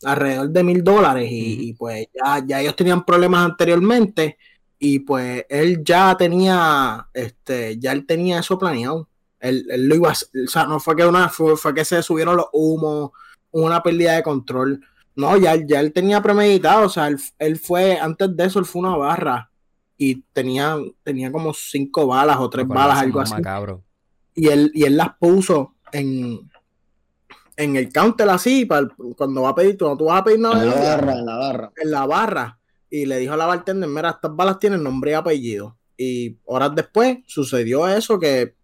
Alrededor de mil dólares. Y, y, pues ya, ya ellos tenían problemas anteriormente y pues él ya tenía, este, ya él tenía eso planeado. Él, él lo iba a, o sea, no fue que una, fue, que se subieron los humos, una pérdida de control. No, ya, ya él tenía premeditado, o sea, él, fue, antes de eso, él fue una barra y tenía, tenía como cinco balas o tres balas, algo así. Y él, y él las puso en, en el counter así, para cuando va a pedir, cuando tú vas a pedir nada. En la barra, en la barra. En la barra y le dijo a la bartender, mira, estas balas tienen nombre y apellido. Y horas después sucedió eso que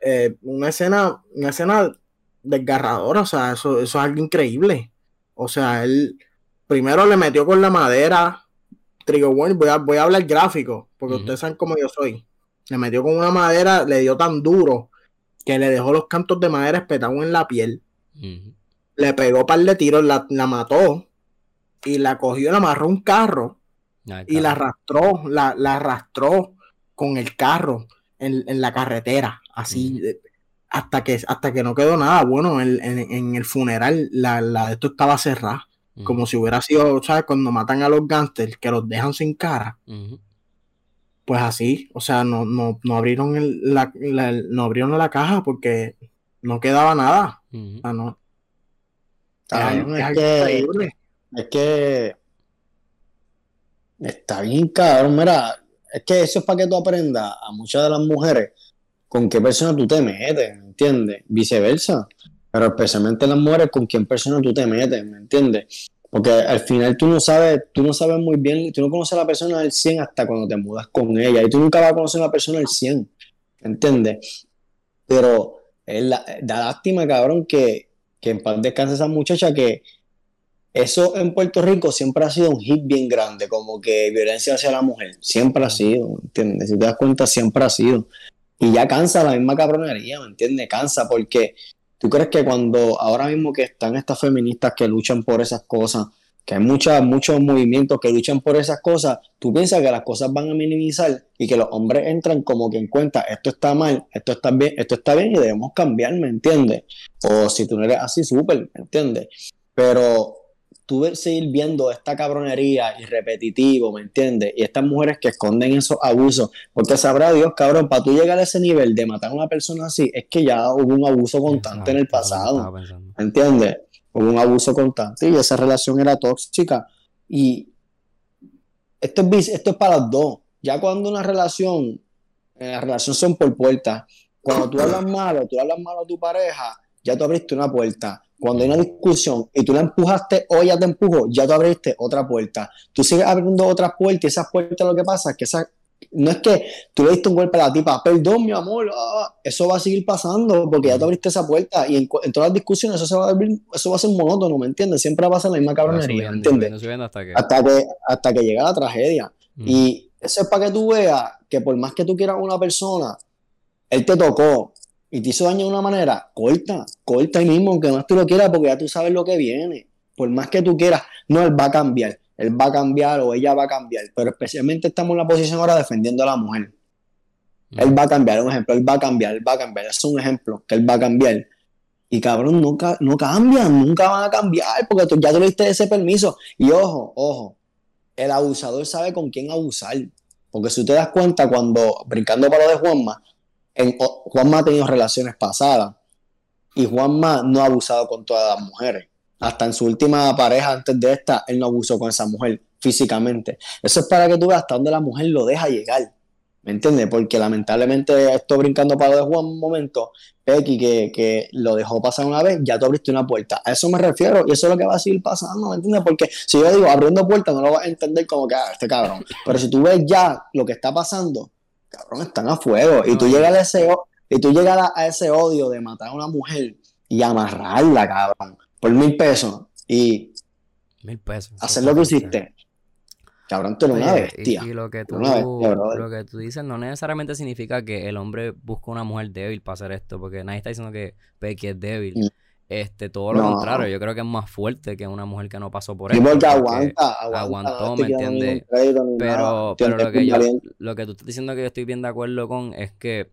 eh, una escena, una escena desgarradora, o sea, eso, eso es algo increíble. O sea, él primero le metió con la madera, trigo bueno, voy a, voy a hablar gráfico, porque ustedes saben cómo yo soy. Le metió con una madera, le dio tan duro que le dejó los cantos de madera espetados en la piel. Le pegó un par de tiros, la, la mató y la cogió, la amarró un carro y la arrastró, la, la, arrastró con el carro en, la carretera, así, hasta, que, hasta que no quedó nada. Bueno, en, el funeral la, de esto estaba cerrada, como si hubiera sido, ¿sabes? Cuando matan a los gángsters, que los dejan sin cara. Pues así, o sea, no, no, no abrieron la, no abrieron la caja porque no quedaba nada. O sea, no. es, es que está bien cabrón, mira, es que eso es para que tú aprendas a muchas de las mujeres con qué persona tú te metes, ¿me entiendes? Viceversa. Pero especialmente las mujeres con quién persona tú te metes, ¿me entiendes? Porque al final tú no sabes, tú no sabes muy bien, tú no conoces a la persona al 100 hasta cuando te mudas con ella. Y tú nunca vas a conocer a la persona al 100. ¿Entiendes? Pero da lástima, cabrón, que, que en paz descanse esa muchacha que eso en Puerto Rico siempre ha sido un hit bien grande, como que violencia hacia la mujer. Siempre ha sido, ¿entiendes? Si te das cuenta, siempre ha sido. Y ya cansa la misma cabronería, ¿me entiendes? Cansa porque tú crees que cuando ahora mismo que están estas feministas que luchan por esas cosas, que hay muchas, muchos movimientos que luchan por esas cosas, tú piensas que las cosas van a minimizar y que los hombres entran como que en cuenta, esto está mal, esto está bien, esto está bien y debemos cambiar, ¿me entiendes? O si tú no eres así, súper, ¿me entiendes? Pero tú seguir viendo esta cabronería y repetitivo, ¿me entiendes? Y estas mujeres que esconden esos abusos, porque sabrá Dios, cabrón, para tú llegar a ese nivel de matar a una persona así, es que ya hubo un abuso constante en el pasado, ¿me entiendes? Hubo un abuso constante y esa relación era tóxica. Y esto es, esto es para los dos. Ya cuando una relación, eh, las relaciones son por puertas, cuando tú hablas malo, tú hablas malo a tu pareja, ya tú abriste una puerta cuando hay una discusión y tú la empujaste o ella te empujó, ya tú abriste otra puerta. Tú sigues abriendo otras puertas y esas puertas lo que pasa es que esa, no es que tú le diste un golpe a la tipa, perdón mi amor, ah, eso va a seguir pasando porque ya tú abriste esa puerta y en, todas las discusiones eso, se va a abrir, eso va a ser monótono, ¿me entiendes? Siempre va a pasar la misma cabronería, ¿me entiendes? Hasta que... hasta que... hasta que llega la tragedia. Y eso es para que tú veas que por más que tú quieras una persona, él te tocó, y te hizo daño de una manera, corta, corta ahí mismo, aunque no tú lo quieras, porque ya tú sabes lo que viene. Por más que tú quieras, no, él va a cambiar, él va a cambiar o ella va a cambiar, pero especialmente estamos en la posición ahora defendiendo a la mujer. Mm. Él va a cambiar, un ejemplo, él va a cambiar, él va a cambiar, es un ejemplo, que él va a cambiar. Y cabrón, nunca, no cambian, nunca van a cambiar, porque tú, ya tú le diste ese permiso. Y ojo, ojo, el abusador sabe con quién abusar. Porque si tú te das cuenta, cuando, brincando para lo de Juanma, Juanma ha tenido relaciones pasadas y Juanma no ha abusado con todas las mujeres. Hasta en su última pareja antes de esta, él no abusó con esa mujer físicamente. Eso es para que tú veas hasta dónde la mujer lo deja llegar. ¿Me entiendes? Porque lamentablemente estoy brincando para lo de Juan un momento. Pequi, que, que, lo dejó pasar una vez, ya tú abriste una puerta. A eso me refiero y eso es lo que va a seguir pasando, ¿me entiendes? Porque si yo digo abriendo puertas, no lo vas a entender como que, ah, este cabrón. Pero si tú ves ya lo que está pasando, cabrón, están a fuego. Y tú llegas a ese, y tú llegas a ese odio de matar a una mujer y amarrarla, cabrón, por mil pesos. Y mil pesos. Hacer lo que hiciste. Cabrón, tú eres una bestia. Y, lo, que tú, lo que tú dices no necesariamente significa que el hombre busca una mujer débil para hacer esto, porque nadie está diciendo que Pequi es débil. Mm. Este, todo lo contrario, yo creo que es más fuerte que una mujer que no pasó por eso. porque aguanta, aguantó, ¿me entiendes? Pero, pero lo, que yo, lo que tú estás diciendo que yo estoy bien de acuerdo con es que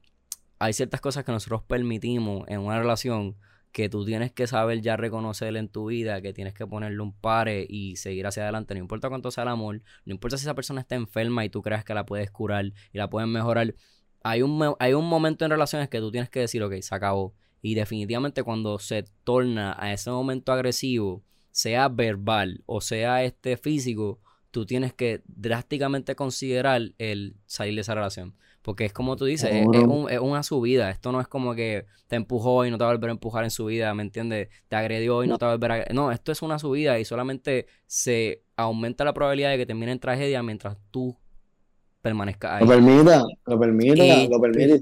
hay ciertas cosas que nosotros permitimos en una relación que tú tienes que saber ya reconocer en tu vida, que tienes que ponerle un pare y seguir hacia adelante. No importa cuánto sea el amor, no importa si esa persona está enferma y tú creas que la puedes curar y la puedes mejorar. Hay un, hay un momento en relaciones que tú tienes que decir, ok, se acabó y definitivamente cuando se torna a ese momento agresivo, sea verbal o sea este físico, tú tienes que drásticamente considerar el salir de esa relación. Porque es como tú dices, es, una subida. Esto no es como que te empujó y no te va a volver a empujar en su vida, ¿me entiendes? Te agredió y no te va a volver a... No, esto es una subida y solamente se aumenta la probabilidad de que termine en tragedia mientras tú permanezca ahí. Lo permita, lo permite, lo permite.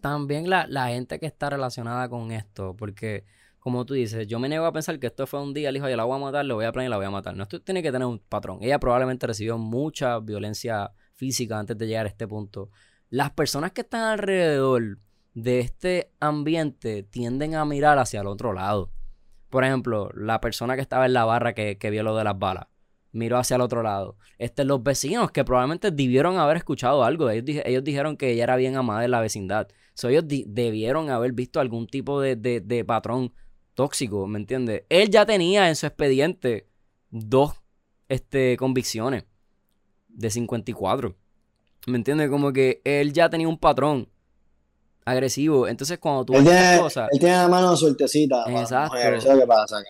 También la, la, gente que está relacionada con esto, porque como tú dices, yo me niego a pensar que esto fue un día, el hijo, yo la voy a matar, lo voy a planear y la voy a matar. No, esto tiene que tener un patrón. Ella probablemente recibió mucha violencia física antes de llegar a este punto. Las personas que están alrededor de este ambiente tienden a mirar hacia el otro lado. Por ejemplo, la persona que estaba en la barra que, que vio lo de las balas miró hacia el otro lado. Este, los vecinos que probablemente debieron haber escuchado algo. Ellos, dijeron que ella era bien amada en la vecindad. So, ellos debieron haber visto algún tipo de, de, patrón tóxico, ¿me entiendes? Él ya tenía en su expediente dos este, convicciones de 54. ¿Me entiendes? Como que él ya tenía un patrón agresivo. Entonces, cuando tú ves estas cosas. Él tiene la mano sueltecita. Exacto. que pasa,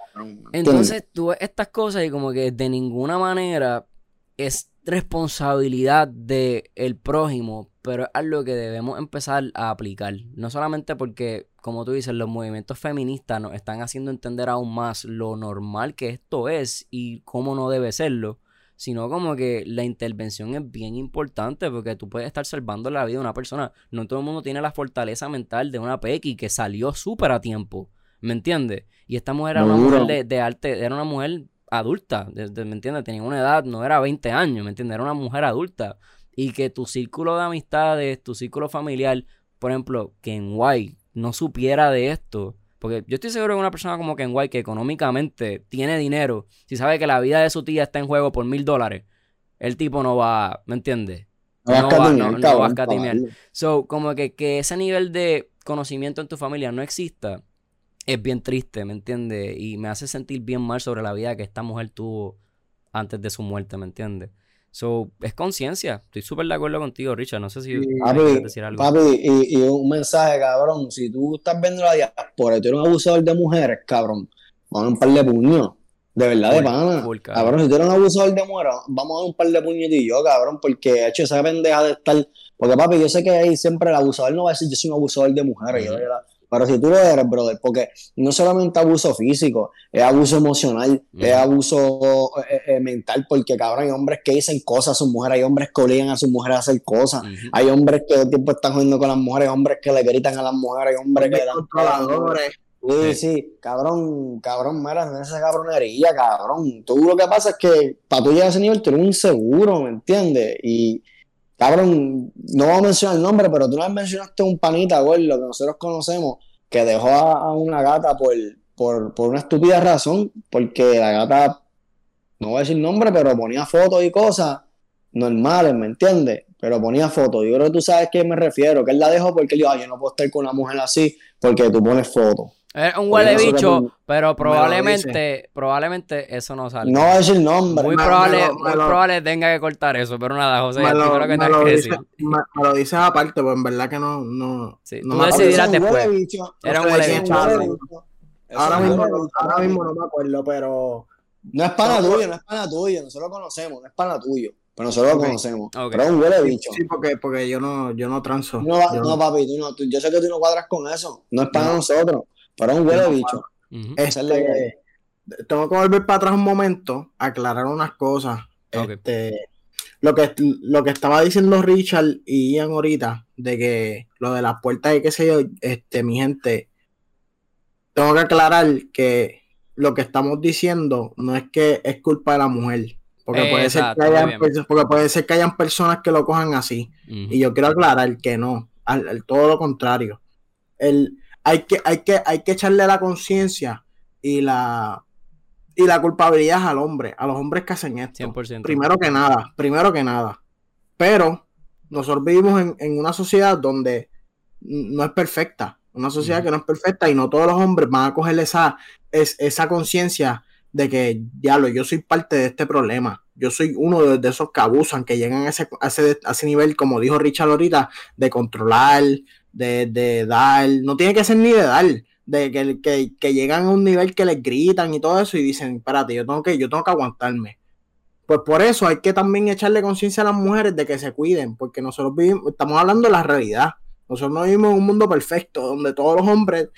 Entonces, tú ves estas cosas y como que de ninguna manera es responsabilidad del el prójimo, pero es algo que debemos empezar a aplicar. No solamente porque, como tú dices, los movimientos feministas nos están haciendo entender aún más lo normal que esto es y cómo no debe serlo, sino como que la intervención es bien importante porque tú puedes estar salvando la vida de una persona. No todo el mundo tiene la fortaleza mental de una Pequi que salió súper a tiempo. ¿Me entiendes? Y esta mujer era una mujer de, de, arte, era una mujer adulta, ¿me entiendes? Tenía una edad, no era 20 años, ¿me entiendes? Era una mujer adulta. Y que tu círculo de amistades, tu círculo familiar, por ejemplo, que en Guay no supiera de esto. Porque yo estoy seguro que una persona como Ken White, que económicamente tiene dinero, si sabe que la vida de su tía está en juego por mil dólares, el tipo no va, ¿me entiendes? No, va, no, no va a escatimar. So, como que, que ese nivel de conocimiento en tu familia no exista, es bien triste, ¿me entiendes? Y me hace sentir bien mal sobre la vida que esta mujer tuvo antes de su muerte, ¿me entiendes? So, es conciencia. Estoy súper de acuerdo contigo, Richard. No sé si papi, decir algo. Papi, y, y, un mensaje, cabrón. Si tú estás viendo la diáspora y tú eres un abusador de mujeres, cabrón, vamos a dar un par de puños. De verdad, de pana. cabrón. si tú eres un abusador de mujeres, vamos a dar un par de puños y yo, cabrón, porque he hecho esa pendeja de estar. Porque, papi, yo sé que ahí siempre el abusador no va a decir yo soy un abusador de mujeres. yo, pero si tú lo eres, brother, porque no solamente abuso físico, es abuso emocional, es abuso eh, eh, mental, porque cabrón, hay hombres que dicen cosas a sus mujeres, hay hombres que obligan a sus mujeres a hacer cosas, hay hombres que todo el tiempo están jugando con las mujeres, hay hombres que le gritan a las mujeres, hay hombres que dan controladores. Sí, sí, cabrón, cabrón, mira, no esa cabronería, cabrón. Tú lo que pasa es que para tú llegar a ese nivel tú eres un inseguro, ¿me entiendes? Y, Cabrón, no voy a mencionar el nombre, pero tú no mencionaste un panita, güey, lo que nosotros conocemos, que dejó a, una gata por, por, por, una estúpida razón, porque la gata, no voy a decir nombre, pero ponía fotos y cosas normales, ¿me entiendes? Pero ponía fotos. Yo creo que tú sabes a qué me refiero, que él la dejó porque él dijo, yo no puedo estar con una mujer así porque tú pones fotos. Es un huele bicho, pero probablemente, probablemente eso no sale. No es el nombre. Muy, probable, muy probable tenga que cortar eso, pero nada, José, me lo, que me lo, dice, me, lo dices aparte, pues en verdad que no, no, sí, no tú decidirás después. Era un huele bicho. Ahora mismo, ahora mismo no me acuerdo, pero no es pana tuyo, no es pana tuyo, nosotros lo conocemos, no es pana tuyo. Pero nosotros lo conocemos. Pero es un huele bicho. Sí, porque, porque yo no, yo no transo. No, no, papi, tú no, tú, yo sé que tú no cuadras con eso. No es para nosotros. Pero un huele bicho. Este, tengo que volver para atrás un momento, aclarar unas cosas. Este, lo que, lo que estaba diciendo Richard y Ian ahorita, de que lo de las puertas y qué sé yo, este, mi gente, tengo que aclarar que lo que estamos diciendo no es que es culpa de la mujer. Porque, puede, ser que hayan, porque puede ser que hayan personas que lo cojan así. Y yo quiero aclarar que no, al, todo lo contrario. El, hay que, hay que, hay que echarle la conciencia y la, y la culpabilidad al hombre, a los hombres que hacen esto. 100%. Primero que nada, primero que nada. Pero nosotros vivimos en, una sociedad donde no es perfecta, una sociedad que no es perfecta y no todos los hombres van a coger esa, esa conciencia de que, yo soy parte de este problema. Yo soy uno de, esos que abusan, que llegan a ese, a ese, a ese nivel, como dijo Richard ahorita, de controlar, de, de dar, no tiene que ser ni de dar, de que, que, que, llegan a un nivel que les gritan y todo eso y dicen, espérate, yo tengo que, yo tengo que aguantarme. Pues por eso hay que también echarle conciencia a las mujeres de que se cuiden, porque nosotros vivimos, estamos hablando de la realidad. Nosotros no vivimos en un mundo perfecto, donde todos los hombres,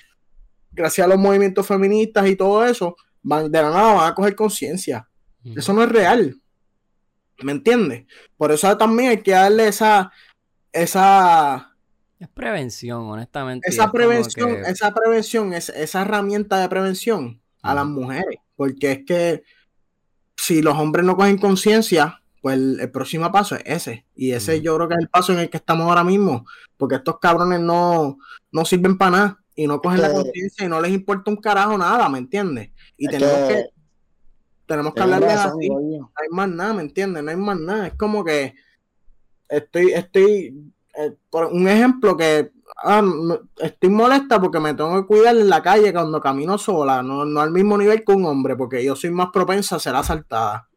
gracias a los movimientos feministas y todo eso, van de la nada van a coger conciencia. Eso no es real. ¿Me entiendes? Por eso también hay que darle esa, esa, es prevención, honestamente. Esa prevención, esa prevención, es, esa herramienta de prevención a las mujeres. Porque es que si los hombres no cogen conciencia, pues el, próximo paso es ese. Y ese yo creo que es el paso en el que estamos ahora mismo. Porque estos cabrones no, no sirven para nada. Y no cogen la conciencia y no les importa un carajo nada, ¿me entiendes? Y tenemos que, tenemos que hablarles así. No hay más nada, ¿me entiendes? No hay más nada. Es como que estoy, estoy eh, por un ejemplo que ah, estoy molesta porque me tengo que cuidar en la calle cuando camino sola, no, al mismo nivel que un hombre, porque yo soy más propensa a ser asaltada.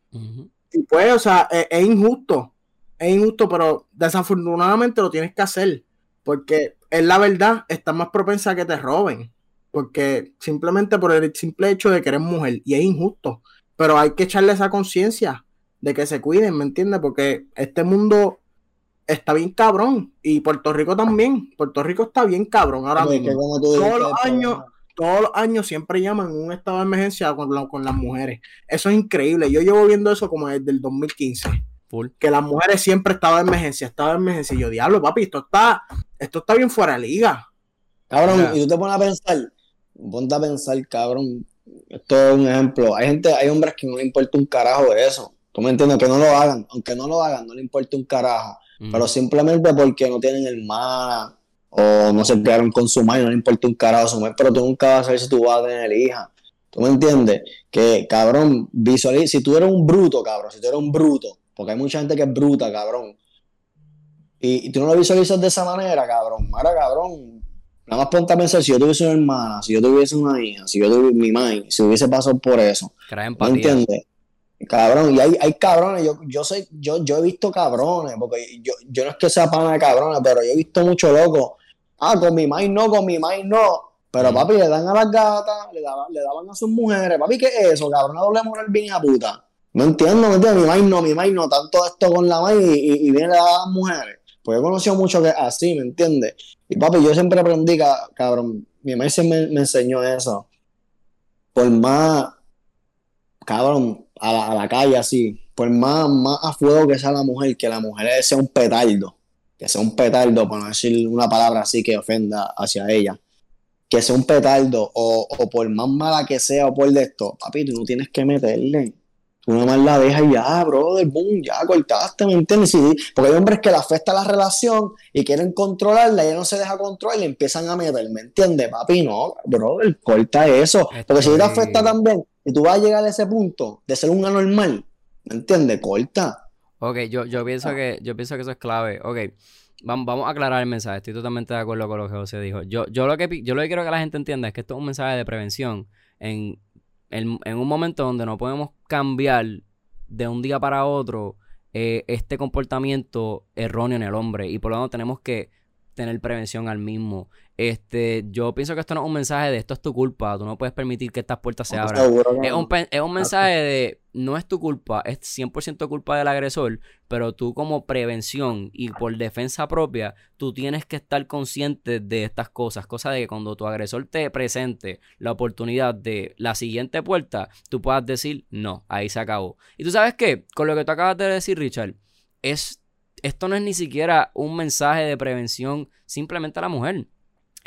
Y pues, o sea, e, es, injusto, es injusto, pero desafortunadamente lo tienes que hacer, porque es la verdad, estás más propensa a que te roben, porque simplemente por el simple hecho de que eres mujer, y es injusto, pero hay que echarle esa conciencia de que se cuiden, ¿me entiendes? Porque este mundo está bien cabrón y Puerto Rico también. Puerto Rico está bien cabrón ahora mismo. Todos los años, todos los años siempre llaman un estado de emergencia con, con las mujeres. Eso es increíble. Yo llevo viendo eso como desde el 2015. Que las mujeres siempre estaban en emergencia, estaban en emergencia. Y yo, diablo, papi, esto está, esto está bien fuera de liga. Cabrón, y tú te pones a pensar, ponte a pensar, cabrón, esto es un ejemplo. Hay gente, hay hombres que no le importa un carajo de eso. ¿Tú me entiendes? Que no lo hagan. Aunque no lo hagan, no le importa un carajo. Pero simplemente porque no tienen hermana o no se quedaron con su madre, no le importa un carajo su madre, pero tú nunca vas a saber si tú vas a tener hija. ¿Tú me entiendes? Que, cabrón, visualiza, si tú eres un bruto, cabrón, si tú eres un bruto, porque hay mucha gente que es bruta, cabrón, y, tú no lo visualizas de esa manera, cabrón, ahora, cabrón, nada más ponte a pensar, si yo tuviese una hermana, si yo tuviese una hija, si yo tuviese mi madre, si hubiese pasado por eso, ¿me entiendes? Cabrón, y hay, hay cabrones, yo, yo sé, yo, yo he visto cabrones, porque yo, yo no es que sea pana de cabrones, pero yo he visto mucho loco. Ah, con mi maíz no, con mi maíz no. Pero papi, le dan a las gatas, le daban, le daban a sus mujeres. Papi, ¿qué es eso? Cabrón, no doble moral bien a puta. No entiendo, no entiendo. Mi maíz no, mi maíz no. Tanto esto con la maíz y, y, viene a las mujeres. Pues yo he conocido mucho que así, ¿me entiendes? Y papi, yo siempre aprendí, cabrón, mi maíz me, me enseñó eso. Por más, cabrón, a la, calle así, por más, más a fuego que sea la mujer, que la mujer sea un petardo, que sea un petardo, para no decir una palabra así que ofenda hacia ella, que sea un petardo, o, o por más mala que sea, o por de esto, papi, tú no tienes que meterle. Tú nomás la dejas y ya, brother, boom, ya cortaste, ¿me entiendes? porque hay hombres que le afecta la relación y quieren controlarla y ella no se deja controlar y empiezan a meter, ¿me entiendes? Papi, no, brother, corta eso. Porque si te afecta también, y tú vas a llegar a ese punto de ser un anormal, ¿me entiendes? Corta. Ok, yo, yo, pienso que, yo pienso que eso es clave. Ok, vamos, vamos a aclarar el mensaje. Estoy totalmente de acuerdo con lo que José dijo. Yo, yo, lo que, yo lo que quiero que la gente entienda es que esto es un mensaje de prevención en, en, un momento donde no podemos cambiar de un día para otro eh, este comportamiento erróneo en el hombre. Y por lo tanto tenemos que tener prevención al mismo. Este, yo pienso que esto no es un mensaje de esto es tu culpa, tú no puedes permitir que estas puertas se abran. Es un, es un mensaje de no es tu culpa, es 100% culpa del agresor, pero tú como prevención y por defensa propia, tú tienes que estar consciente de estas cosas, cosa de que cuando tu agresor te presente la oportunidad de la siguiente puerta, tú puedas decir, no, ahí se acabó. Y tú sabes qué, con lo que tú acabas de decir, Richard, es esto no es ni siquiera un mensaje de prevención simplemente a la mujer.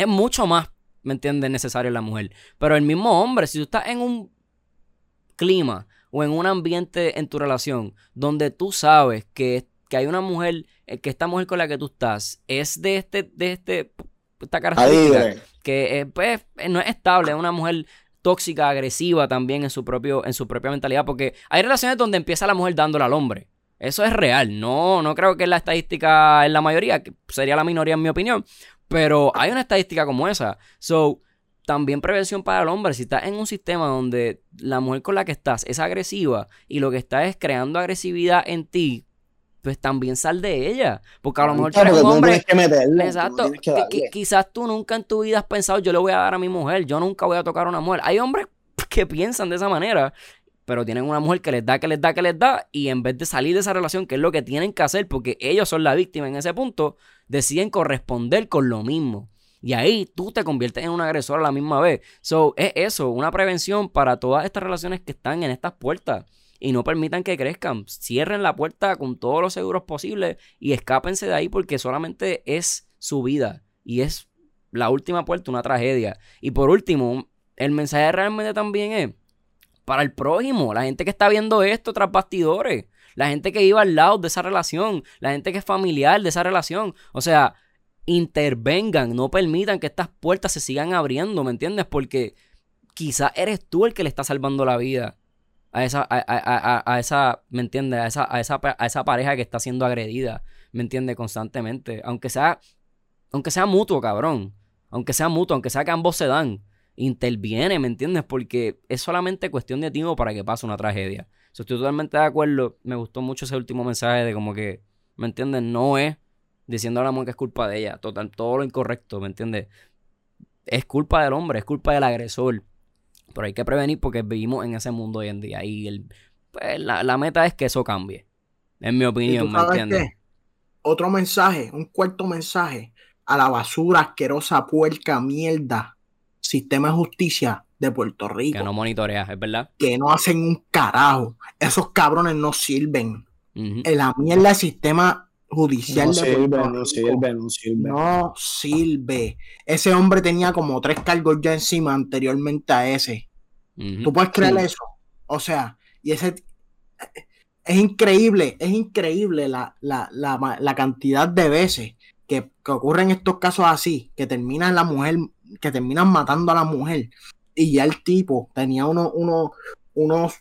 Es mucho más, ¿me entiendes?, necesario la mujer. Pero el mismo hombre, si tú estás en un clima o en un ambiente en tu relación donde tú sabes que, que hay una mujer, eh, que esta mujer con la que tú estás es de este, de este, esta característica, que pues, no es estable, es una mujer tóxica, agresiva también en su propio, en su propia mentalidad, porque hay relaciones donde empieza la mujer dándole al hombre. Eso es real. No, no creo que la estadística es la mayoría, que sería la minoría en mi opinión. Pero hay una estadística como esa. So, también prevención para el hombre. Si estás en un sistema donde la mujer con la que estás es agresiva y lo que está es creando agresividad en ti, pues también sal de ella. Porque a lo mejor tú eres un hombre. Que meterle, exacto. quizás tú nunca en tu vida has pensado, yo le voy a dar a mi mujer, yo nunca voy a tocar a una mujer. Hay hombres que piensan de esa manera pero tienen una mujer que les da, que les da, que les da, y en vez de salir de esa relación, que es lo que tienen que hacer, porque ellos son la víctima en ese punto, deciden corresponder con lo mismo. Y ahí tú te conviertes en un agresor a la misma vez. So, es eso, una prevención para todas estas relaciones que están en estas puertas. Y no permitan que crezcan. Cierren la puerta con todos los seguros posibles y escápense de ahí porque solamente es su vida. Y es la última puerta, una tragedia. Y por último, el mensaje realmente también es para el prójimo, la gente que está viendo esto tras bastidores, la gente que iba al lado de esa relación, la gente que es familiar de esa relación. O sea, intervengan, no permitan que estas puertas se sigan abriendo, ¿me entiendes? Porque quizás eres tú el que le está salvando la vida a esa, a, esa, ¿me entiendes? A esa, a esa, a esa pareja que está siendo agredida, ¿me entiendes? Constantemente. Aunque sea, aunque sea mutuo, cabrón. Aunque sea mutuo, aunque sea que ambos se dan interviene, ¿me entiendes? Porque es solamente cuestión de tiempo para que pase una tragedia. estoy totalmente de acuerdo. Me gustó mucho ese último mensaje de como que, ¿me entiendes? No es diciendo a la mujer que es culpa de ella. Total, todo lo incorrecto, ¿me entiendes? Es culpa del hombre, es culpa del agresor. Pero hay que prevenir porque vivimos en ese mundo hoy en día. Y el pues la, la meta es que eso cambie. En mi ¿Y opinión, ¿me entiendes? qué? Otro mensaje, un cuarto mensaje a la basura asquerosa, puerca, mierda, sistema de justicia de Puerto Rico, Que no monitoreas, es verdad. que no hacen un carajo. Esos cabrones no sirven. En la mierda del sistema judicial No de sirve, Puerto no Rico sirve, no sirve. no sirve. Ese hombre tenía como tres cargos ya encima anteriormente a ese. ¿Tú puedes creer Sí. eso? O sea, y ese es increíble, es increíble la, la, la, la cantidad de veces que, que ocurren estos casos así, que terminan la mujer, que terminan matando a la mujer. Y ya el tipo tenía uno, uno, unos,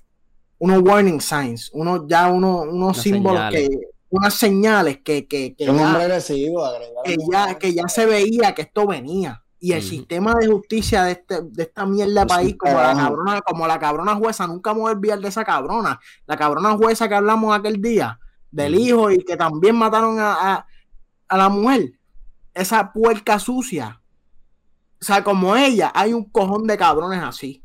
unos warning signs, unos, ya uno, unos símbolos señales. que, unas señales que, que, que ya- que ya, que ya se veía que esto venía. Y el sistema de justicia de, este, de esta mierda de país, como la, cabrona, como la cabrona jueza, nunca me voy a olvidar de esa cabrona. La cabrona jueza que hablamos aquel día, del hijo y que también mataron a, a- a la mujer. Esa puerca sucia. O sea, como ella, hay un cojón de cabrones así.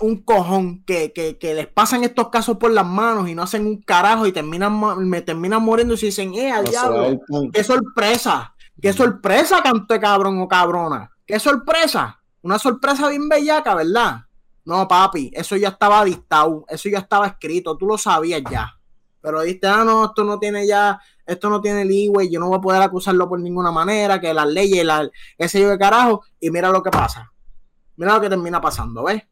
Un cojón que, que, que les pasan estos casos por las manos y no hacen un carajo y terminan, mo- me terminan muriendo y se dicen, ¡eh, al diablo! ¡Qué sorpresa! ¡Qué sorpresa, canto de cabrón o cabrona! ¡Qué sorpresa! Una sorpresa bien bellaca, ¿verdad? No, papi, eso ya estaba dictado, eso ya estaba escrito, tú lo sabías ya. Pero dijiste, ah, no, esto no tiene ya, esto no tiene leeway, yo no voy a poder acusarlo por ninguna manera, que las leyes, la, ese yo de carajo, y mira lo que pasa. Mira lo que termina pasando, ¿ves?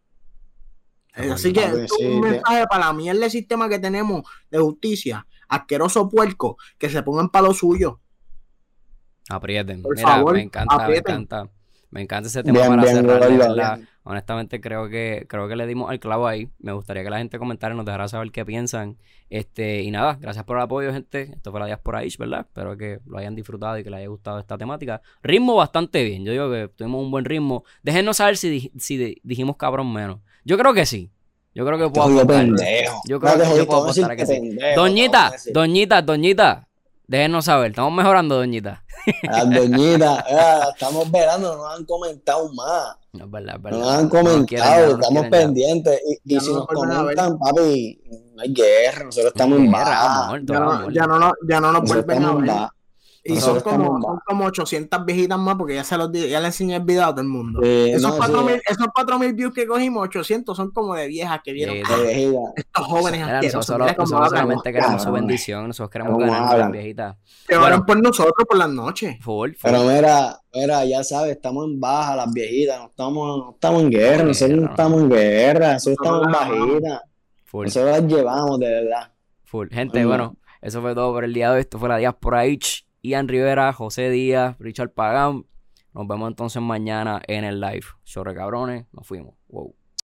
Así que esto es un mensaje para la mierda del sistema que tenemos de justicia, asqueroso puerco, que se pongan para lo suyo. Aprieten. Por Mira, favor, me encanta, aprieten. me encanta. Me encanta ese tema Bien, para bien, cerrar, bien. Honestamente creo que creo que le dimos al clavo ahí. Me gustaría que la gente comentara y nos dejara saber qué piensan. Este, y nada, gracias por el apoyo, gente. Esto fue la Diaspora Ish, ¿verdad? Espero que lo hayan disfrutado y que les haya gustado esta temática. Ritmo bastante bien. Yo digo que tuvimos un buen ritmo. Déjenos saber si, si di- dijimos cabrón menos. Yo creo que sí. Yo creo que puedo apostar. Yo creo No que yo puedo apostar que sí. pendejo, Doñita, vamos a decir. doñita, doñita. Déjenos saber. Estamos mejorando, doñita. Las doñitas, ah, estamos velando, no nos han comentado más. No es verdad, es No verdad. nos han No nos quieren comentado, ya, no nos estamos ya. pendientes. Y, si no nos comentan, papi, no hay guerra, nosotros estamos en Guerra, baja. amor, Ya no, ya no, nos- ya no nos Nosotros vuelven a ver. Y son como, son como 800 viejitas más porque ya se los ya le enseñé el video a todo el mundo. Eh, esos, no, 4000 sí, esos 4000 views que cogimos, 800 son como de viejas que vieron Sí, "Ah, estos jóvenes asquerosos. nosotros, hablan. solamente queremos su cabrones. bendición, nosotros queremos ¿Cómo ganar las viejitas. Que Bueno. oran por nosotros por las noches. Full, full. Pero mira, mira, ya sabes, estamos en baja, las viejitas, no estamos, no estamos en guerra, nosotros no no. estamos en guerra, nosotros estamos en Nosotros las amamos. bajita, full, nosotros las llevamos de verdad. full. Gente, bueno, eso fue todo por el día de hoy. Esto fue la Diaspora H. Ian Rivera, José Díaz, Richard Pagán. Nos vemos entonces mañana en el live. Chorre cabrones, nos fuimos. Wow.